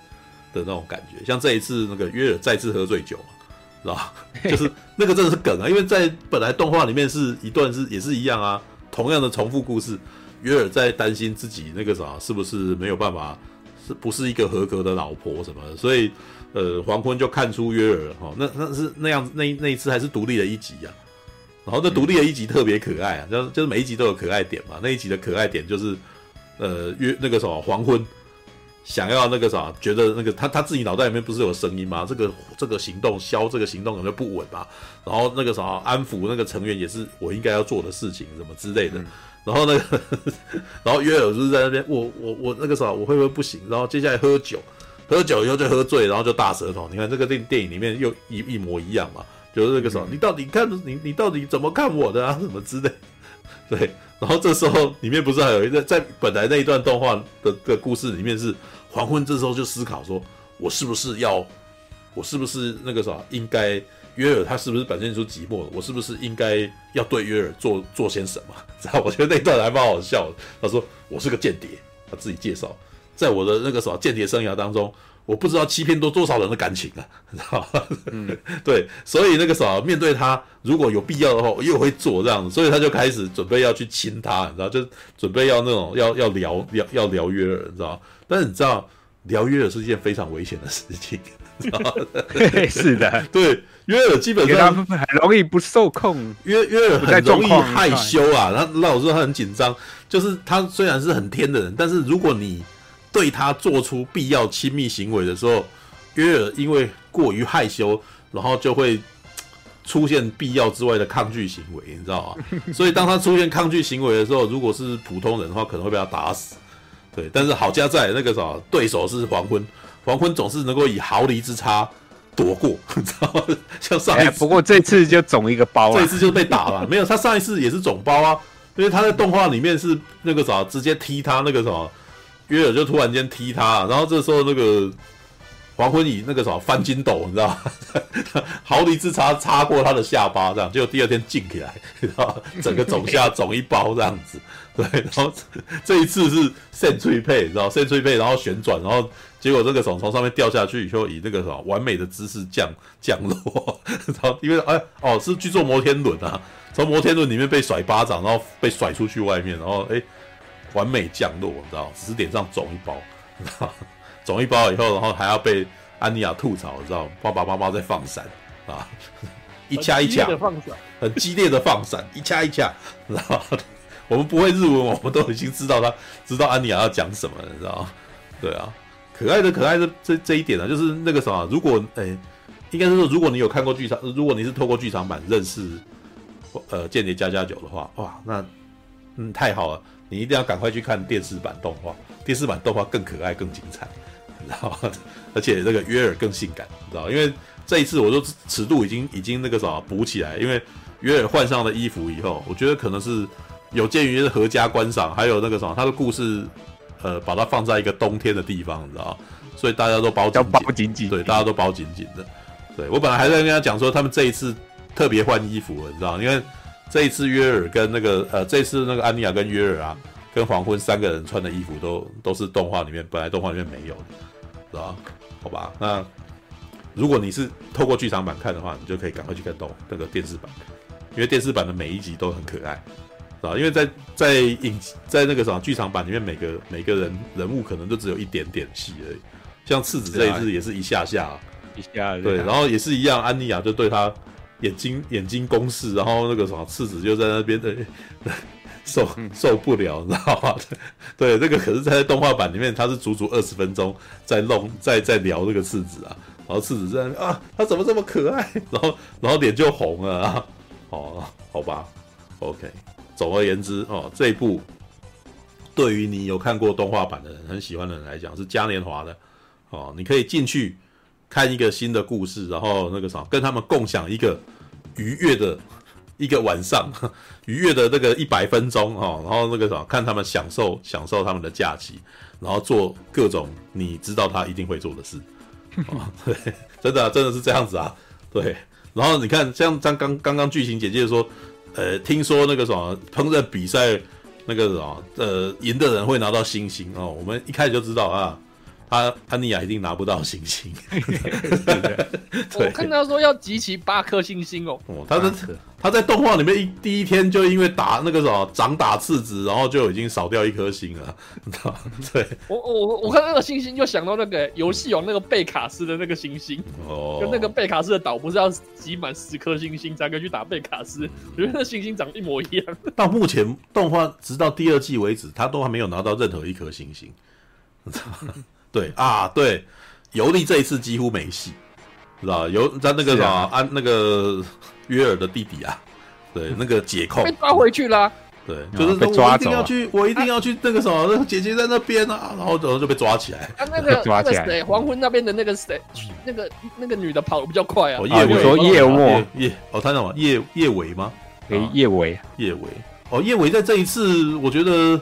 的那种感觉。像这一次那个约尔再次喝醉酒嘛，是吧？就是 那个真的是梗啊，因为在本来动画里面是一段是也是一样啊，同样的重复故事，约尔在担心自己那个啥是不是没有办法。是不是一个合格的老婆什么的？所以，呃，黄昏就看出约尔哈，那那是那样子，那那一次还是独立的一集啊。然后那独立的一集特别可爱啊，就就是每一集都有可爱点嘛。那一集的可爱点就是，呃，约那个什么黄昏想要那个啥，觉得那个他他自己脑袋里面不是有声音吗？这个这个行动消这个行动有没有不稳吧？然后那个啥安抚那个成员也是我应该要做的事情，什么之类的。嗯然后那个，然后约尔就是在那边，我我我那个时候，我会不会不行？然后接下来喝酒，喝酒以后就喝醉，然后就大舌头。你看这个电电影里面又一一模一样嘛，就是那个时候，你到底看你你到底怎么看我的啊？什么之类。对，然后这时候里面不是还有一个在本来那一段动画的的故事里面是黄昏，这时候就思考说，我是不是要，我是不是那个啥应该。约尔他是不是表现出寂寞？我是不是应该要对约尔做做些什么？知道？我觉得那段还蛮好笑的。他说：“我是个间谍。”他自己介绍，在我的那个什么间谍生涯当中，我不知道欺骗多多少人的感情啊，知道吧？嗯，对，所以那个什么面对他，如果有必要的话，我又会做这样子。所以他就开始准备要去亲他，你知道？就准备要那种要要聊要要聊约尔，你知道？但是你知道，聊约尔是一件非常危险的事情。是的，对，约尔基本上很容易不受控，约约尔很容易害羞啊。他那我说他很紧张，就是他虽然是很天的人，但是如果你对他做出必要亲密行为的时候，约尔因为过于害羞，然后就会出现必要之外的抗拒行为，你知道吗？所以当他出现抗拒行为的时候，如果是普通人的话，可能会被他打死。对，但是好家在那个啥，对手是黄昏。黄昏总是能够以毫厘之差躲过，你知道吗？像上一次，不过这次就肿一个包，这次就被打了。没有，他上一次也是肿包啊，因为他在动画里面是那个啥，直接踢他那个什么，约尔就突然间踢他，然后这时候那个。黄昏以那个什么翻筋斗，你知道吗？毫厘之差擦过他的下巴，这样，结果第二天静起来，你知道吗？整个肿下肿一包这样子。对，然后这一次是肾脆配，你知道肾脆配，然后旋转，然后结果这个手从上面掉下去以后，以那个什么完美的姿势降降落，然后因为哎哦是去坐摩天轮啊，从摩天轮里面被甩巴掌，然后被甩出去外面，然后哎完美降落，你知道，只是脸上肿一包，你知道。肿一包以后，然后还要被安妮亚吐槽，你知道？爸爸妈妈在放闪啊，一掐一掐，很激烈的放闪，一掐一掐，知道？我们不会日文，我们都已经知道他知道安妮亚要讲什么，你知道？对啊，可爱的可爱的这这一点呢、啊，就是那个什么，如果哎，应该是说，如果你有看过剧场，如果你是透过剧场版认识呃《间谍加加九》的话，哇，那嗯太好了，你一定要赶快去看电视版动画，电视版动画更可爱更精彩。然后，而且这个约尔更性感，你知道？因为这一次我说尺度已经已经那个什么补起来，因为约尔换上了衣服以后，我觉得可能是有鉴于合家观赏，还有那个什么，他的故事，呃，把它放在一个冬天的地方，你知道？所以大家都包紧紧，包紧紧，对，大家都包紧紧的。对，我本来还在跟他讲说，他们这一次特别换衣服了，你知道？因为这一次约尔跟那个呃，这次那个安妮亚跟约尔啊，跟黄昏三个人穿的衣服都都是动画里面本来动画里面没有的。知道好吧，那如果你是透过剧场版看的话，你就可以赶快去看动那个电视版，因为电视版的每一集都很可爱，知道因为在在影在那个什么剧场版里面，每个每个人人物可能都只有一点点戏而已，像次子这一次也是一下下，啊、一下对，然后也是一样，安妮亚就对他眼睛眼睛攻势，然后那个什么次子就在那边的。受受不了，你知道吗？对，这个可是在动画版里面，他是足足二十分钟在弄，在在聊这个次子啊，然后次子在啊，他怎么这么可爱？然后然后脸就红了啊。哦，好吧，OK。总而言之，哦，这一部对于你有看过动画版的人，很喜欢的人来讲，是嘉年华的哦，你可以进去看一个新的故事，然后那个啥，跟他们共享一个愉悦的。一个晚上愉悦的那个一百分钟哈，然后那个什么，看他们享受享受他们的假期，然后做各种你知道他一定会做的事，哦 对，真的、啊、真的是这样子啊，对。然后你看，像像刚刚刚剧情简介说，呃，听说那个什么烹饪比赛那个什么呃赢的人会拿到星星哦，我们一开始就知道啊。他潘尼亚一定拿不到星星，我看他说要集齐八颗星星哦。哦，他的他在动画里面一第一天就因为打那个什么掌打次子，然后就已经少掉一颗星了，你知道吗？对，我我我看那个星星就想到那个游戏王那个贝卡斯的那个星星哦，跟那个贝卡斯的岛不是要集满十颗星星才可以去打贝卡斯？我觉得那星星长得一模一样。到目前动画直到第二季为止，他都还没有拿到任何一颗星星？对啊，对，尤利这一次几乎没戏，知道尤在那个什么安、啊啊、那个约尔的弟弟啊，对，那个解控被抓回去了，对，就是说我一定要去，我一定要去那个什么，啊、那个姐姐在那边啊，然后然后就被抓起来。啊，那个抓起来，谁？黄昏那边的那个谁？那个那个女的跑得比较快啊。哦，叶尾说叶末叶哦，他叫什么？叶叶尾吗？诶，叶尾叶尾哦，叶尾在这一次我觉得。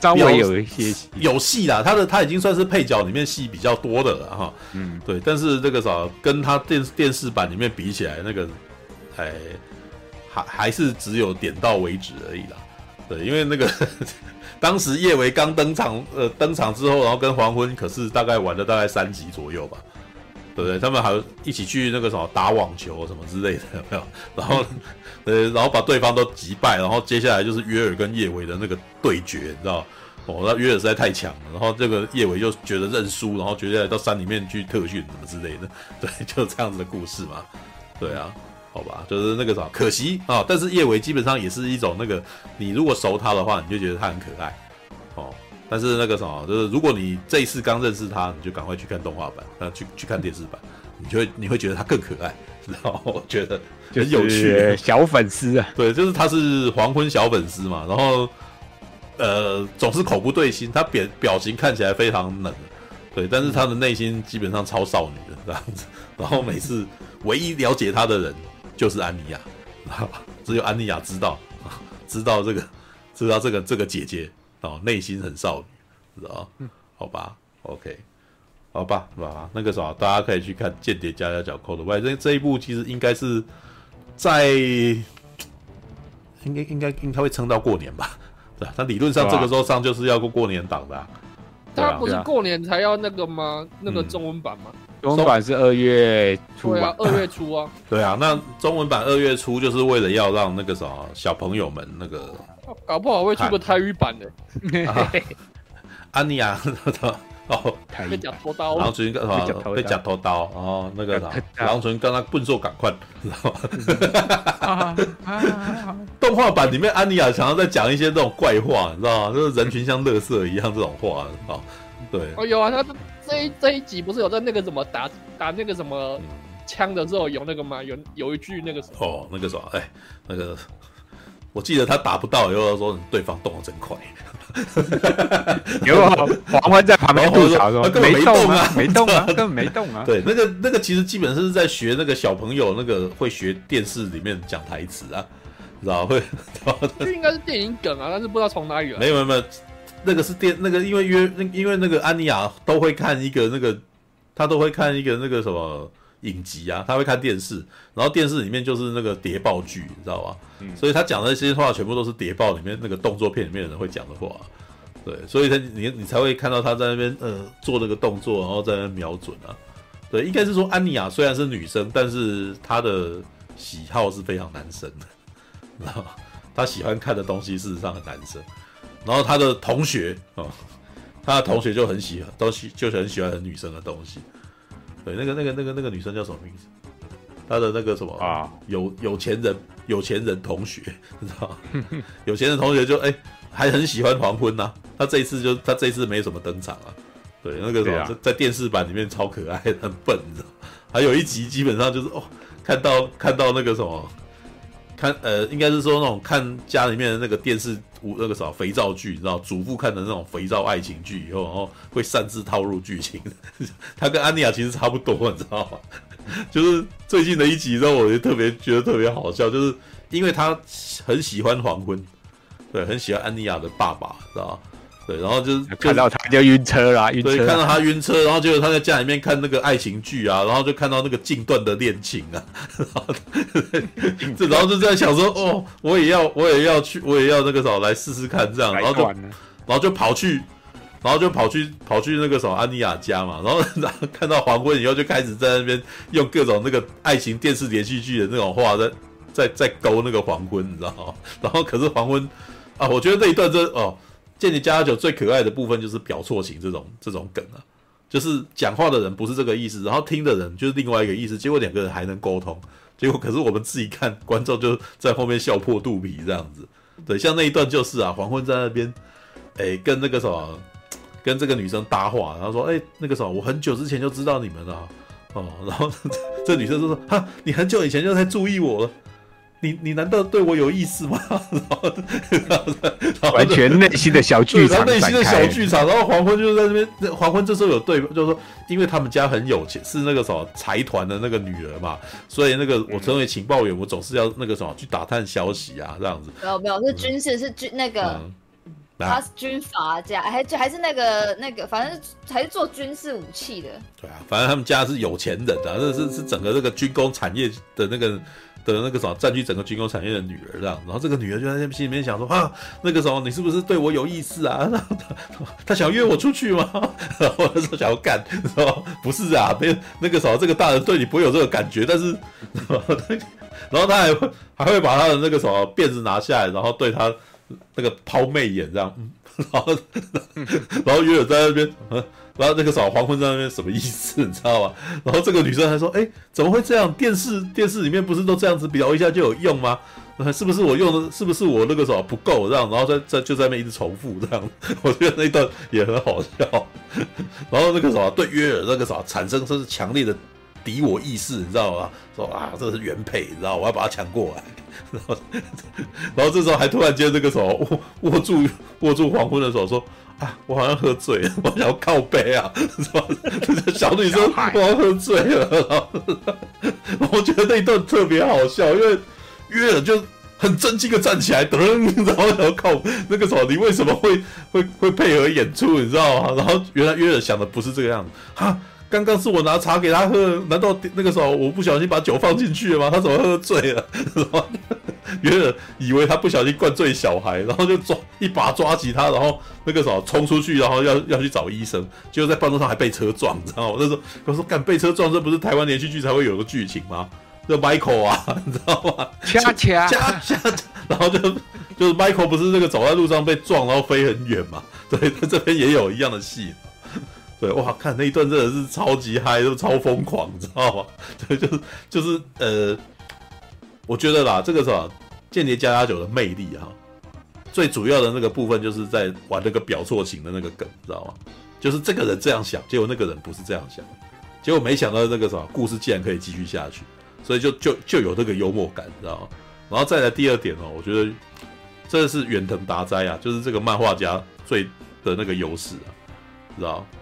稍微有一些有戏啦，他的他已经算是配角里面戏比较多的了哈。嗯，对，但是这个啥，跟他电电视版里面比起来，那个，哎，还还是只有点到为止而已啦。对，因为那个 当时叶维刚登场，呃，登场之后，然后跟黄昏可是大概玩了大概三集左右吧，对不对？他们还一起去那个什么打网球什么之类的，有没有？然后。呃，然后把对方都击败，然后接下来就是约尔跟叶维的那个对决，你知道？哦，那约尔实在太强了，然后这个叶维就觉得认输，然后决定来到山里面去特训什么之类的，对，就这样子的故事嘛。对啊，好吧，就是那个啥，可惜啊，但是叶维基本上也是一种那个，你如果熟他的话，你就觉得他很可爱哦。但是那个什么，就是如果你这一次刚认识他，你就赶快去看动画版，那去去看电视版，你就会你会觉得他更可爱，然后我觉得。很有趣，小粉丝啊，对，就是他是黄昏小粉丝嘛，然后呃总是口不对心，他表表情看起来非常冷，对，但是他的内心基本上超少女的这样子，然后每次唯一了解他的人就是安妮亚，只有安妮亚知道，知道这个，知道这个这个姐姐哦，内心很少女，知道？好吧，OK，好吧，吧，那个啥，大家可以去看《间谍家家酒》Code White，这这一部其实应该是在，应该应该应该会撑到过年吧？对，他理论上这个时候上就是要过过年档的。他不是过年才要那个吗？那个中文版吗？中文版是二月初啊，二月初啊。对啊，那中文版二月初就是为了要让那个什么小朋友们那个，搞不好会出个台语版的。安妮亚哦，被夹拖刀，狼群跟什么被夹拖刀，然后那个啥，狼群跟他笨兽赶快，知道吗？动画版里面安妮亚常常在讲一些这种怪话，你知道吗？就是人群像垃圾一样这种话，哦，对。哦，有啊，他这一这一集不是有在那个什么打打那个什么枪的时候有那个吗？有有一句那个什么哦，那个什么，哎，那个我记得他打不到，然后说对方动的真快。有黄昏在旁边吐槽 说：“根本没动啊，没动啊，根本没动啊。”对，那个那个其实基本上是在学那个小朋友那个会学电视里面讲台词啊，知道会？这应该是电影梗啊，但是不知道从哪里来。没有没有没有，那个是电那个因为约那因为那个安妮亚都会看一个那个，他都会看一个那个什么。影集啊，他会看电视，然后电视里面就是那个谍报剧，你知道吧？嗯，所以他讲的那些话全部都是谍报里面那个动作片里面的人会讲的话，对，所以他你你才会看到他在那边呃做那个动作，然后在那边瞄准啊，对，应该是说安妮亚虽然是女生，但是她的喜好是非常男生的，然后她喜欢看的东西事实上很男生，然后她的同学哦，她的同学就很喜欢都喜就很喜欢很女生的东西。对，那个、那个、那个、那个女生叫什么名字？她的那个什么啊？有有钱人，有钱人同学，你知道吗？有钱人同学就哎、欸，还很喜欢黄昏呐、啊。他这一次就他这一次没什么登场啊。对，那个什么、啊、在电视版里面超可爱，很笨，你知道？还有一集基本上就是哦，看到看到那个什么，看呃，应该是说那种看家里面的那个电视。那个啥肥皂剧，你知道，祖父看的那种肥皂爱情剧以后，然后会擅自套入剧情。他跟安妮亚其实差不多，你知道吗？就是最近的一集，让我就特别觉得特别好笑，就是因为他很喜欢黄昏，对，很喜欢安妮亚的爸爸，知道吗？对，然后就是看到他就晕车啦，晕车。对，看到他晕车，然后结果他在家里面看那个爱情剧啊，然后就看到那个禁断的恋情啊，然后，这然后就在想说，哦，我也要，我也要去，我也要那个时候来试试看这样，然后就，然后就跑去，然后就跑去跑去那个什么安妮亚家嘛，然后然 后看到黄昏以后，就开始在那边用各种那个爱情电视连续剧的那种话在在在勾那个黄昏，你知道吗？然后可是黄昏啊，我觉得这一段真哦。《间谍家家酒》最可爱的部分就是表错情这种这种梗啊，就是讲话的人不是这个意思，然后听的人就是另外一个意思，结果两个人还能沟通，结果可是我们自己看观众就在后面笑破肚皮这样子。对，像那一段就是啊，黄昏在那边，哎、跟那个什么，跟这个女生搭话，然后说，哎、那个什么，我很久之前就知道你们了，哦，然后 这女生就说，哈，你很久以前就在注意我了。你你难道对我有意思吗？然后完全内心的小剧场，内心的小剧场。然后黄昏就在那边，黄昏这时候有对，就是说，因为他们家很有钱，是那个什么财团的那个女儿嘛，所以那个我成为情报员，我总是要那个什么去打探消息啊，这样子。没有没有，是军事，是军那个，他是军阀家，还就还是那个那个，反正还是做军事武器的。对啊，反正他们家是有钱人的，这是是整个这个军工产业的那个。那个什么占据整个军工产业的女儿这样，然后这个女儿就在心里面想说啊，那个时候你是不是对我有意思啊？然后他他想约我出去吗？然后他说想要干，说不是啊，没那个什么这个大人对你不会有这个感觉，但是然后他还会还会把他的那个什么辫子拿下来，然后对他那个抛媚眼这样，然后 然后约尔在那边。然后那个扫黄昏在那边什么意思，你知道吗？然后这个女生还说：“哎，怎么会这样？电视电视里面不是都这样子聊一下就有用吗？是不是我用的？是不是我那个什么不够？这样，然后在在就在那边一直重复这样。我觉得那一段也很好笑。然后那个什么对约尔那个啥产生这是强烈的敌我意识，你知道吗？说啊，这是原配，你知道，我要把他抢过来。然后然后这时候还突然间这个时候 握握住握住黄昏的手说啊，我好像喝醉了，我想要靠背啊，是吧？小女生我要喝醉了，然后我觉得那一段特别好笑，因为约尔就很震惊的站起来，噔，然后要靠那个时候你为什么会会会配合演出，你知道吗？然后原来约尔想的不是这个样子，哈。刚刚是我拿茶给他喝，难道那个时候我不小心把酒放进去了吗？他怎么喝醉了？原本以为他不小心灌醉小孩，然后就抓一把抓起他，然后那个时候冲出去，然后要要去找医生，结果在半路上还被车撞，你知道吗？那时候我说干被车撞，这不是台湾连续剧才会有的剧情吗？这 Michael 啊，你知道吗？恰恰恰恰，然后就就是 Michael 不是那个走在路上被撞，然后飞很远嘛？对，他这边也有一样的戏。对，哇，看那一段真的是超级嗨，都超疯狂，你知道吗？对，就是就是呃，我觉得啦，这个是吧，《间谍加加酒》的魅力哈，最主要的那个部分就是在玩那个表错情的那个梗，知道吗？就是这个人这样想，结果那个人不是这样想，结果没想到那个什么故事竟然可以继续下去，所以就就就有这个幽默感，你知道吗？然后再来第二点哦，我觉得这是远藤达哉啊，就是这个漫画家最的那个优势啊，知道吗？《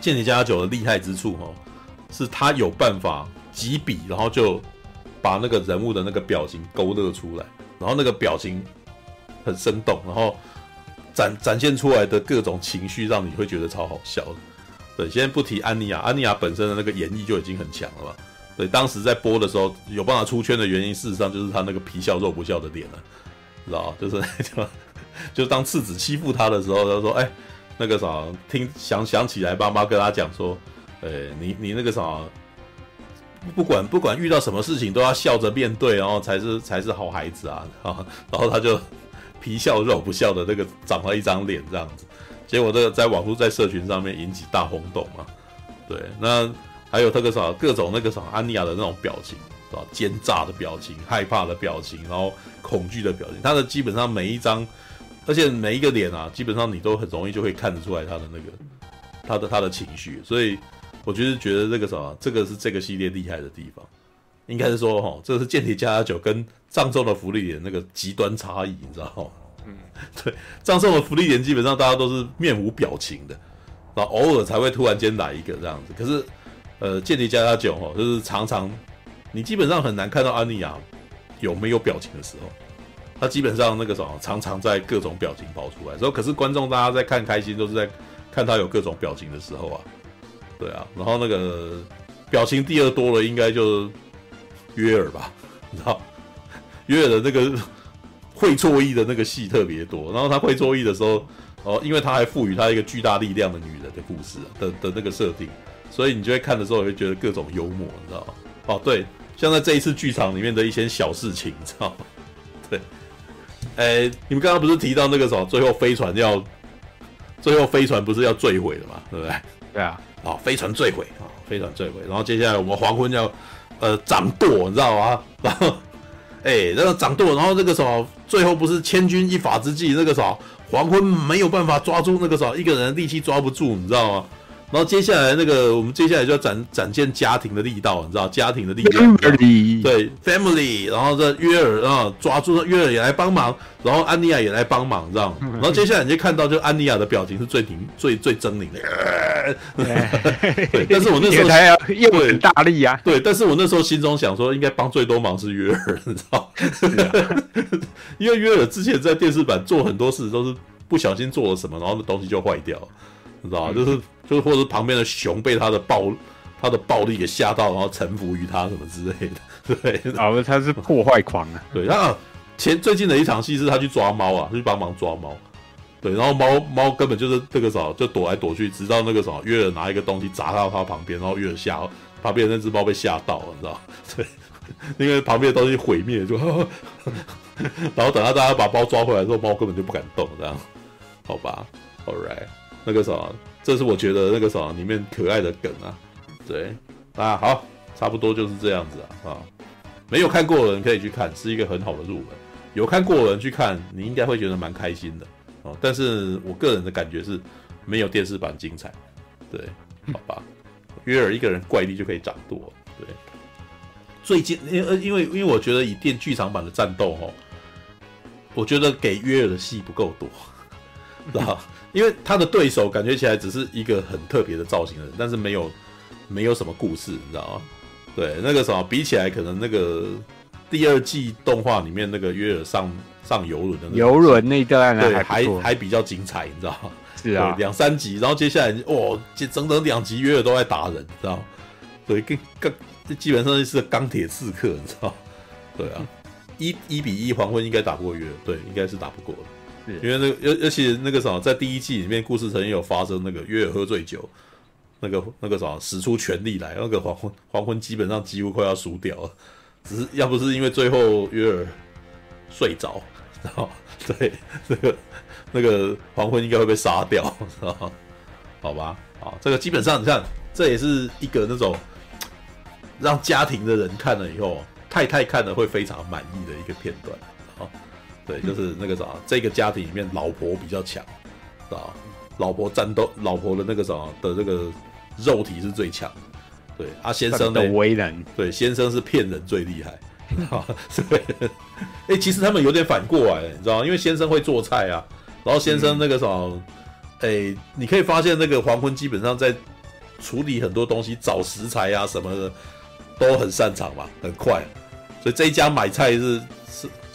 间谍家家酒》的厉害之处哦，是他有办法几笔，然后就把那个人物的那个表情勾勒出来，然后那个表情很生动，然后展展现出来的各种情绪，让你会觉得超好笑的。对，先不提安妮亚，安妮亚本身的那个演绎就已经很强了嘛。对，当时在播的时候有办法出圈的原因，事实上就是他那个皮笑肉不笑的脸了，知道就是就 就当次子欺负他的时候，他说：“哎。”那个啥，听想想起来，爸妈跟他讲说，呃、你你那个啥，不管不管遇到什么事情都要笑着面对，然后才是才是好孩子啊，啊，然后他就皮笑肉不笑的那个长了一张脸这样子，结果这个在网络在社群上面引起大轰动嘛，对，那还有那个啥，各种那个啥安妮亚的那种表情，啊？奸诈的表情、害怕的表情，然后恐惧的表情，他的基本上每一张。而且每一个脸啊，基本上你都很容易就会看得出来他的那个，他的他的情绪，所以我就是觉得这个什么，这个是这个系列厉害的地方，应该是说哈，这个是《间谍加加酒》跟葬送的芙莉莲那个极端差异，你知道吗？嗯，对，葬送的福利点基本上大家都是面无表情的，然后偶尔才会突然间来一个这样子，可是呃，《间谍加加酒》哈，就是常常你基本上很难看到安妮亚有没有表情的时候。他基本上那个什么，常常在各种表情跑出来，所以可是观众大家在看开心，都是在看他有各种表情的时候啊，对啊，然后那个表情第二多了，应该就约尔吧，你知道，约尔的那个会错意的那个戏特别多，然后他会错意的时候，哦，因为他还赋予他一个巨大力量的女人的故事的的那个设定，所以你就会看的时候会觉得各种幽默，你知道吗？哦，对，像在这一次剧场里面的一些小事情，你知道吗？对。哎、欸，你们刚刚不是提到那个什么，最后飞船要，最后飞船不是要坠毁了嘛，对不对？对啊，啊，飞船坠毁啊，飞船坠毁，然后接下来我们黄昏要，呃，掌舵，你知道吗？然后，哎、欸，那个掌舵，然后那个什么，最后不是千钧一发之际，那个什么，黄昏没有办法抓住那个什么，一个人的力气抓不住，你知道吗？然后接下来那个，我们接下来就要展展现家庭的力道，你知道家庭的力量，对，family，然后这约尔啊抓住约尔也来帮忙，然后安妮亚也来帮忙，这样，然后接下来你就看到就安妮亚的表情是最狞最最狰狞的，对，但是我那时候 还要用很大力啊，对，但是我那时候心中想说，应该帮最多忙是约尔，你知道，因为约尔之前在电视版做很多事都是不小心做了什么，然后那东西就坏掉，你知道就是。就是或者是旁边的熊被他的暴他的暴力给吓到，然后臣服于他什么之类的，对，啊，他是破坏狂啊，对，那前最近的一场戏是他去抓猫啊，去帮忙抓猫，对，然后猫猫根本就是这个时候就躲来躲去，直到那个时候约尔拿一个东西砸到他旁边，然后约尔吓旁边那只猫被吓到了，你知道，对，因为旁边的东西毁灭就，然后等到大家把猫抓回来之后，猫根本就不敢动，这样，好吧，All right，那个时候。这是我觉得那个什么里面可爱的梗啊，对啊，好，差不多就是这样子啊啊，没有看过的人可以去看，是一个很好的入门。有看过的人去看，你应该会觉得蛮开心的哦。但是我个人的感觉是没有电视版精彩，对，好吧。约尔一个人怪力就可以掌舵，对。最近，因为因为因为我觉得以电剧场版的战斗哦，我觉得给约尔的戏不够多，知道因为他的对手感觉起来只是一个很特别的造型的人，但是没有没有什么故事，你知道吗？对，那个什么比起来，可能那个第二季动画里面那个约尔上上游轮的游轮那段对还还，比较精彩，你知道吗？是啊，两三集，然后接下来哦，整整两集约尔都在打人，你知道吗？对，跟跟基本上是钢铁刺客，你知道？对啊，一一比一黄昏应该打不过约尔，对，应该是打不过的。因为那个，而而且那个什么，在第一季里面，故事曾经有发生那个约尔喝醉酒，那个那个什么，使出全力来，那个黄昏黄昏基本上几乎快要输掉了，只是要不是因为最后约尔睡着，然后对，那个那个黄昏应该会被杀掉，知道好吧，啊，这个基本上你看，这也是一个那种让家庭的人看了以后，太太看了会非常满意的一个片段，啊。对，就是那个啥，这个家庭里面老婆比较强，啊，老婆战斗，老婆的那个啥的这个肉体是最强，对，啊先生的为人，对，先生是骗人最厉害，啊，对，哎，其实他们有点反过来，你知道吗？因为先生会做菜啊，然后先生那个啥，哎，你可以发现那个黄昏基本上在处理很多东西，找食材啊什么的都很擅长嘛，很快，所以这一家买菜是。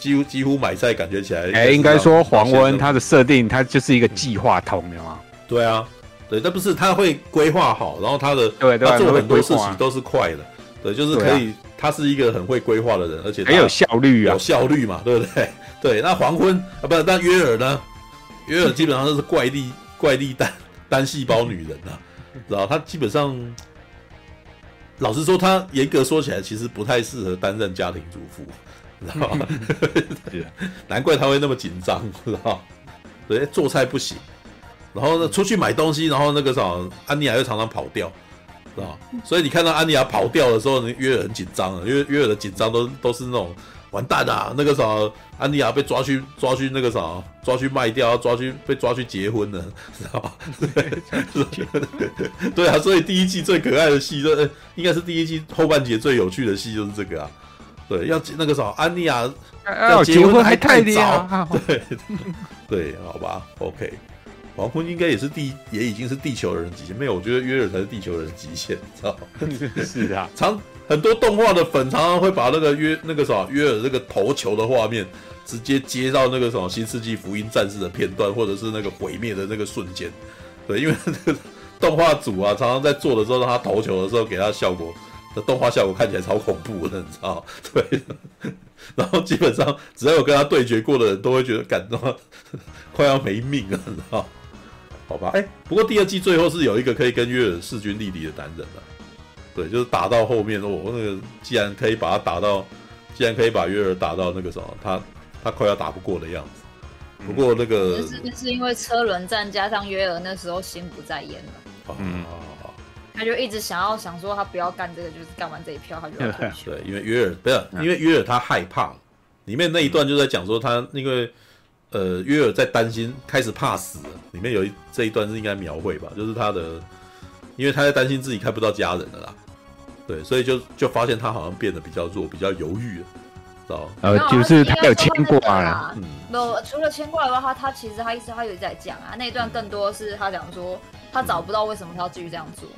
几乎几乎买菜感觉起来，哎，应该说黄昏他的设定，他就是一个计划通的嘛。对啊，对，但不是他会规划好，然后他的对，他做很多事情都是快的，对，就是可以，他是一个很会规划的人，而且很有效率啊，有效率嘛，对不对？对，那黄昏啊，不，那约尔呢？约尔基本上都是怪力 怪力单单细胞女人啊，知道？他基本上，老实说，他严格说起来，其实不太适合担任家庭主妇。知道吗？难怪他会那么紧张，知道对，做菜不行，然后呢，出去买东西，然后那个啥，安妮亚又常常跑掉，知道 所以你看到安妮亚跑掉的时候，你约尔很紧张啊，因为约尔的紧张都都是那种完蛋啊，那个啥，安妮亚被抓去抓去那个啥，抓去卖掉，抓去被抓去结婚了，知道吧？对，对啊，所以第一季最可爱的戏，就 应该是第一季后半节最有趣的戏，就是这个啊。对，要那个什么，安妮亚要结婚还太早，对对，好吧，OK，黄昏应该也是地，也已经是地球人极限，没有，我觉得约尔才是地球人极限，知道 是啊，常很多动画的粉常常会把那个约那个什么约尔这个投球的画面直接接到那个什么新世纪福音战士的片段，或者是那个毁灭的那个瞬间，对，因为那个动画组啊，常常在做的时候让他投球的时候给他效果。的动画效果看起来超恐怖的，你知道？对，然后基本上只要有跟他对决过的人都会觉得感动，快要没命了，你知道？好吧，哎、欸，不过第二季最后是有一个可以跟约尔势均力敌的男人了，对，就是打到后面，我、哦、那个既然可以把他打到，既然可以把约尔打到那个什么，他他快要打不过的样子。不过那个是因为车轮战加上约尔那时候心不在焉了？嗯。他就一直想要想说他不要干这个，就是干完这一票他就要退休。对，因为约尔不要，因为约尔他害怕。里面那一段就在讲说他因为呃约尔在担心，开始怕死了。里面有一这一段是应该描绘吧，就是他的，因为他在担心自己看不到家人了啦。对，所以就就发现他好像变得比较弱，比较犹豫了，知道呃，就是他有牵挂啦。嗯，没有，除了牵挂的话，他他其实他一直他有在讲啊，那一段更多是他讲说他找不到为什么他要继续这样做。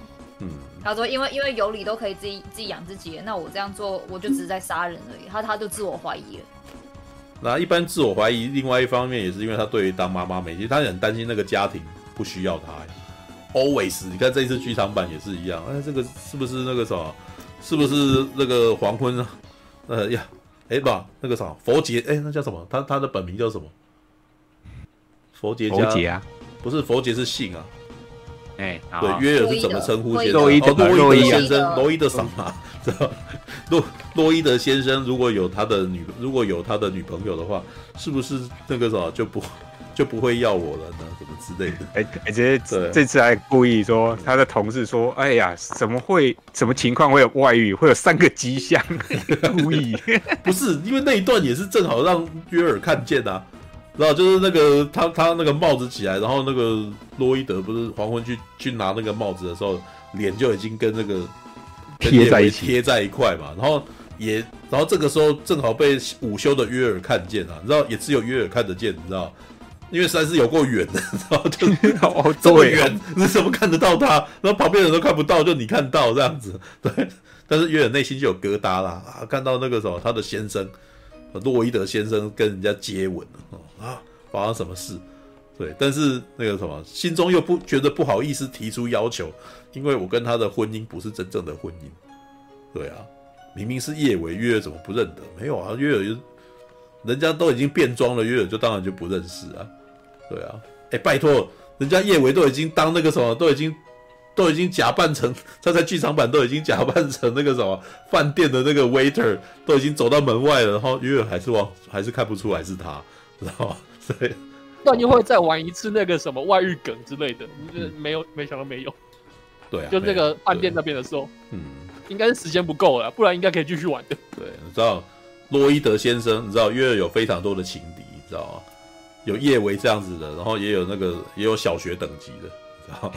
嗯，他说，因为因为有理都可以自己自己养自己，那我这样做我就只是在杀人而已。他他就自我怀疑了。那一般自我怀疑，另外一方面也是因为他对于当妈妈没，其实他很担心那个家庭不需要他。Always，你看这一次剧场版也是一样。哎，这个是不是那个什么？是不是那个黄昏啊？呃呀，哎不，那个啥佛杰，哎那叫什么？他他的本名叫什么？佛杰佛杰啊？不是佛杰是姓啊。哎，对，约尔是怎么称呼先生？洛伊德，洛伊德先生，洛伊德桑嘛，知道？洛洛伊德先生如果有他的女，如果有他的女朋友的话，是不是那个什么就不就不会要我了呢？什么之类的？哎，而且这 这次还故意说他的同事说：“哎呀，怎么会？什么情况会有外遇？会有三个迹象？” 故意 不是，因为那一段也是正好让约尔看见啊。然后就是那个他他那个帽子起来，然后那个洛伊德不是黄昏去去拿那个帽子的时候，脸就已经跟那个贴在一起，贴在一块嘛。然后也，然后这个时候正好被午休的约尔看见啊，你知道，也只有约尔看得见，你知道，因为实在是有够远的，然后就 哦，这么远，你怎么看得到他？然后旁边人都看不到，就你看到这样子，对。但是约尔内心就有疙瘩啦，啊，看到那个什么他的先生，洛伊德先生跟人家接吻了啊，发生什么事？对，但是那个什么，心中又不觉得不好意思提出要求，因为我跟他的婚姻不是真正的婚姻。对啊，明明是叶伟，约尔怎么不认得？没有啊，约尔，人家都已经变装了，约尔就当然就不认识啊。对啊，哎，拜托，人家叶伟都已经当那个什么，都已经都已经假扮成他在剧场版都已经假扮成那个什么饭店的那个 waiter，都已经走到门外了，然后约尔还是忘，还是看不出来是他，知道吗？所以。段又会再玩一次那个什么外遇梗之类的，嗯、没有，没想到没有。对啊，就那个饭店那边的时候，嗯，应该是时间不够了，不然应该可以继续玩的。对，你知道洛伊德先生，你知道约尔有非常多的情敌，你知道吗？有叶维这样子的，然后也有那个也有小学等级的，知道吗？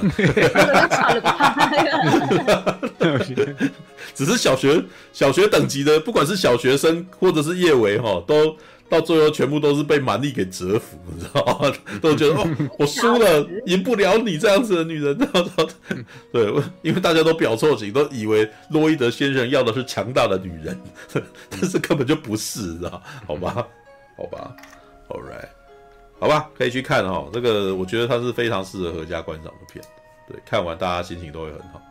只是小学小学等级的，不管是小学生或者是叶维哈，都。到最后全部都是被蛮力给折服，你知道吗？都觉得哦，我输了，赢不了你这样子的女人，然后对，因为大家都表错情，都以为洛伊德先生要的是强大的女人，但是根本就不是，你知道？好吧，好吧，All right，好吧可以去看哦。这个我觉得它是非常适合合家观赏的片。对看完大家心情都会很好。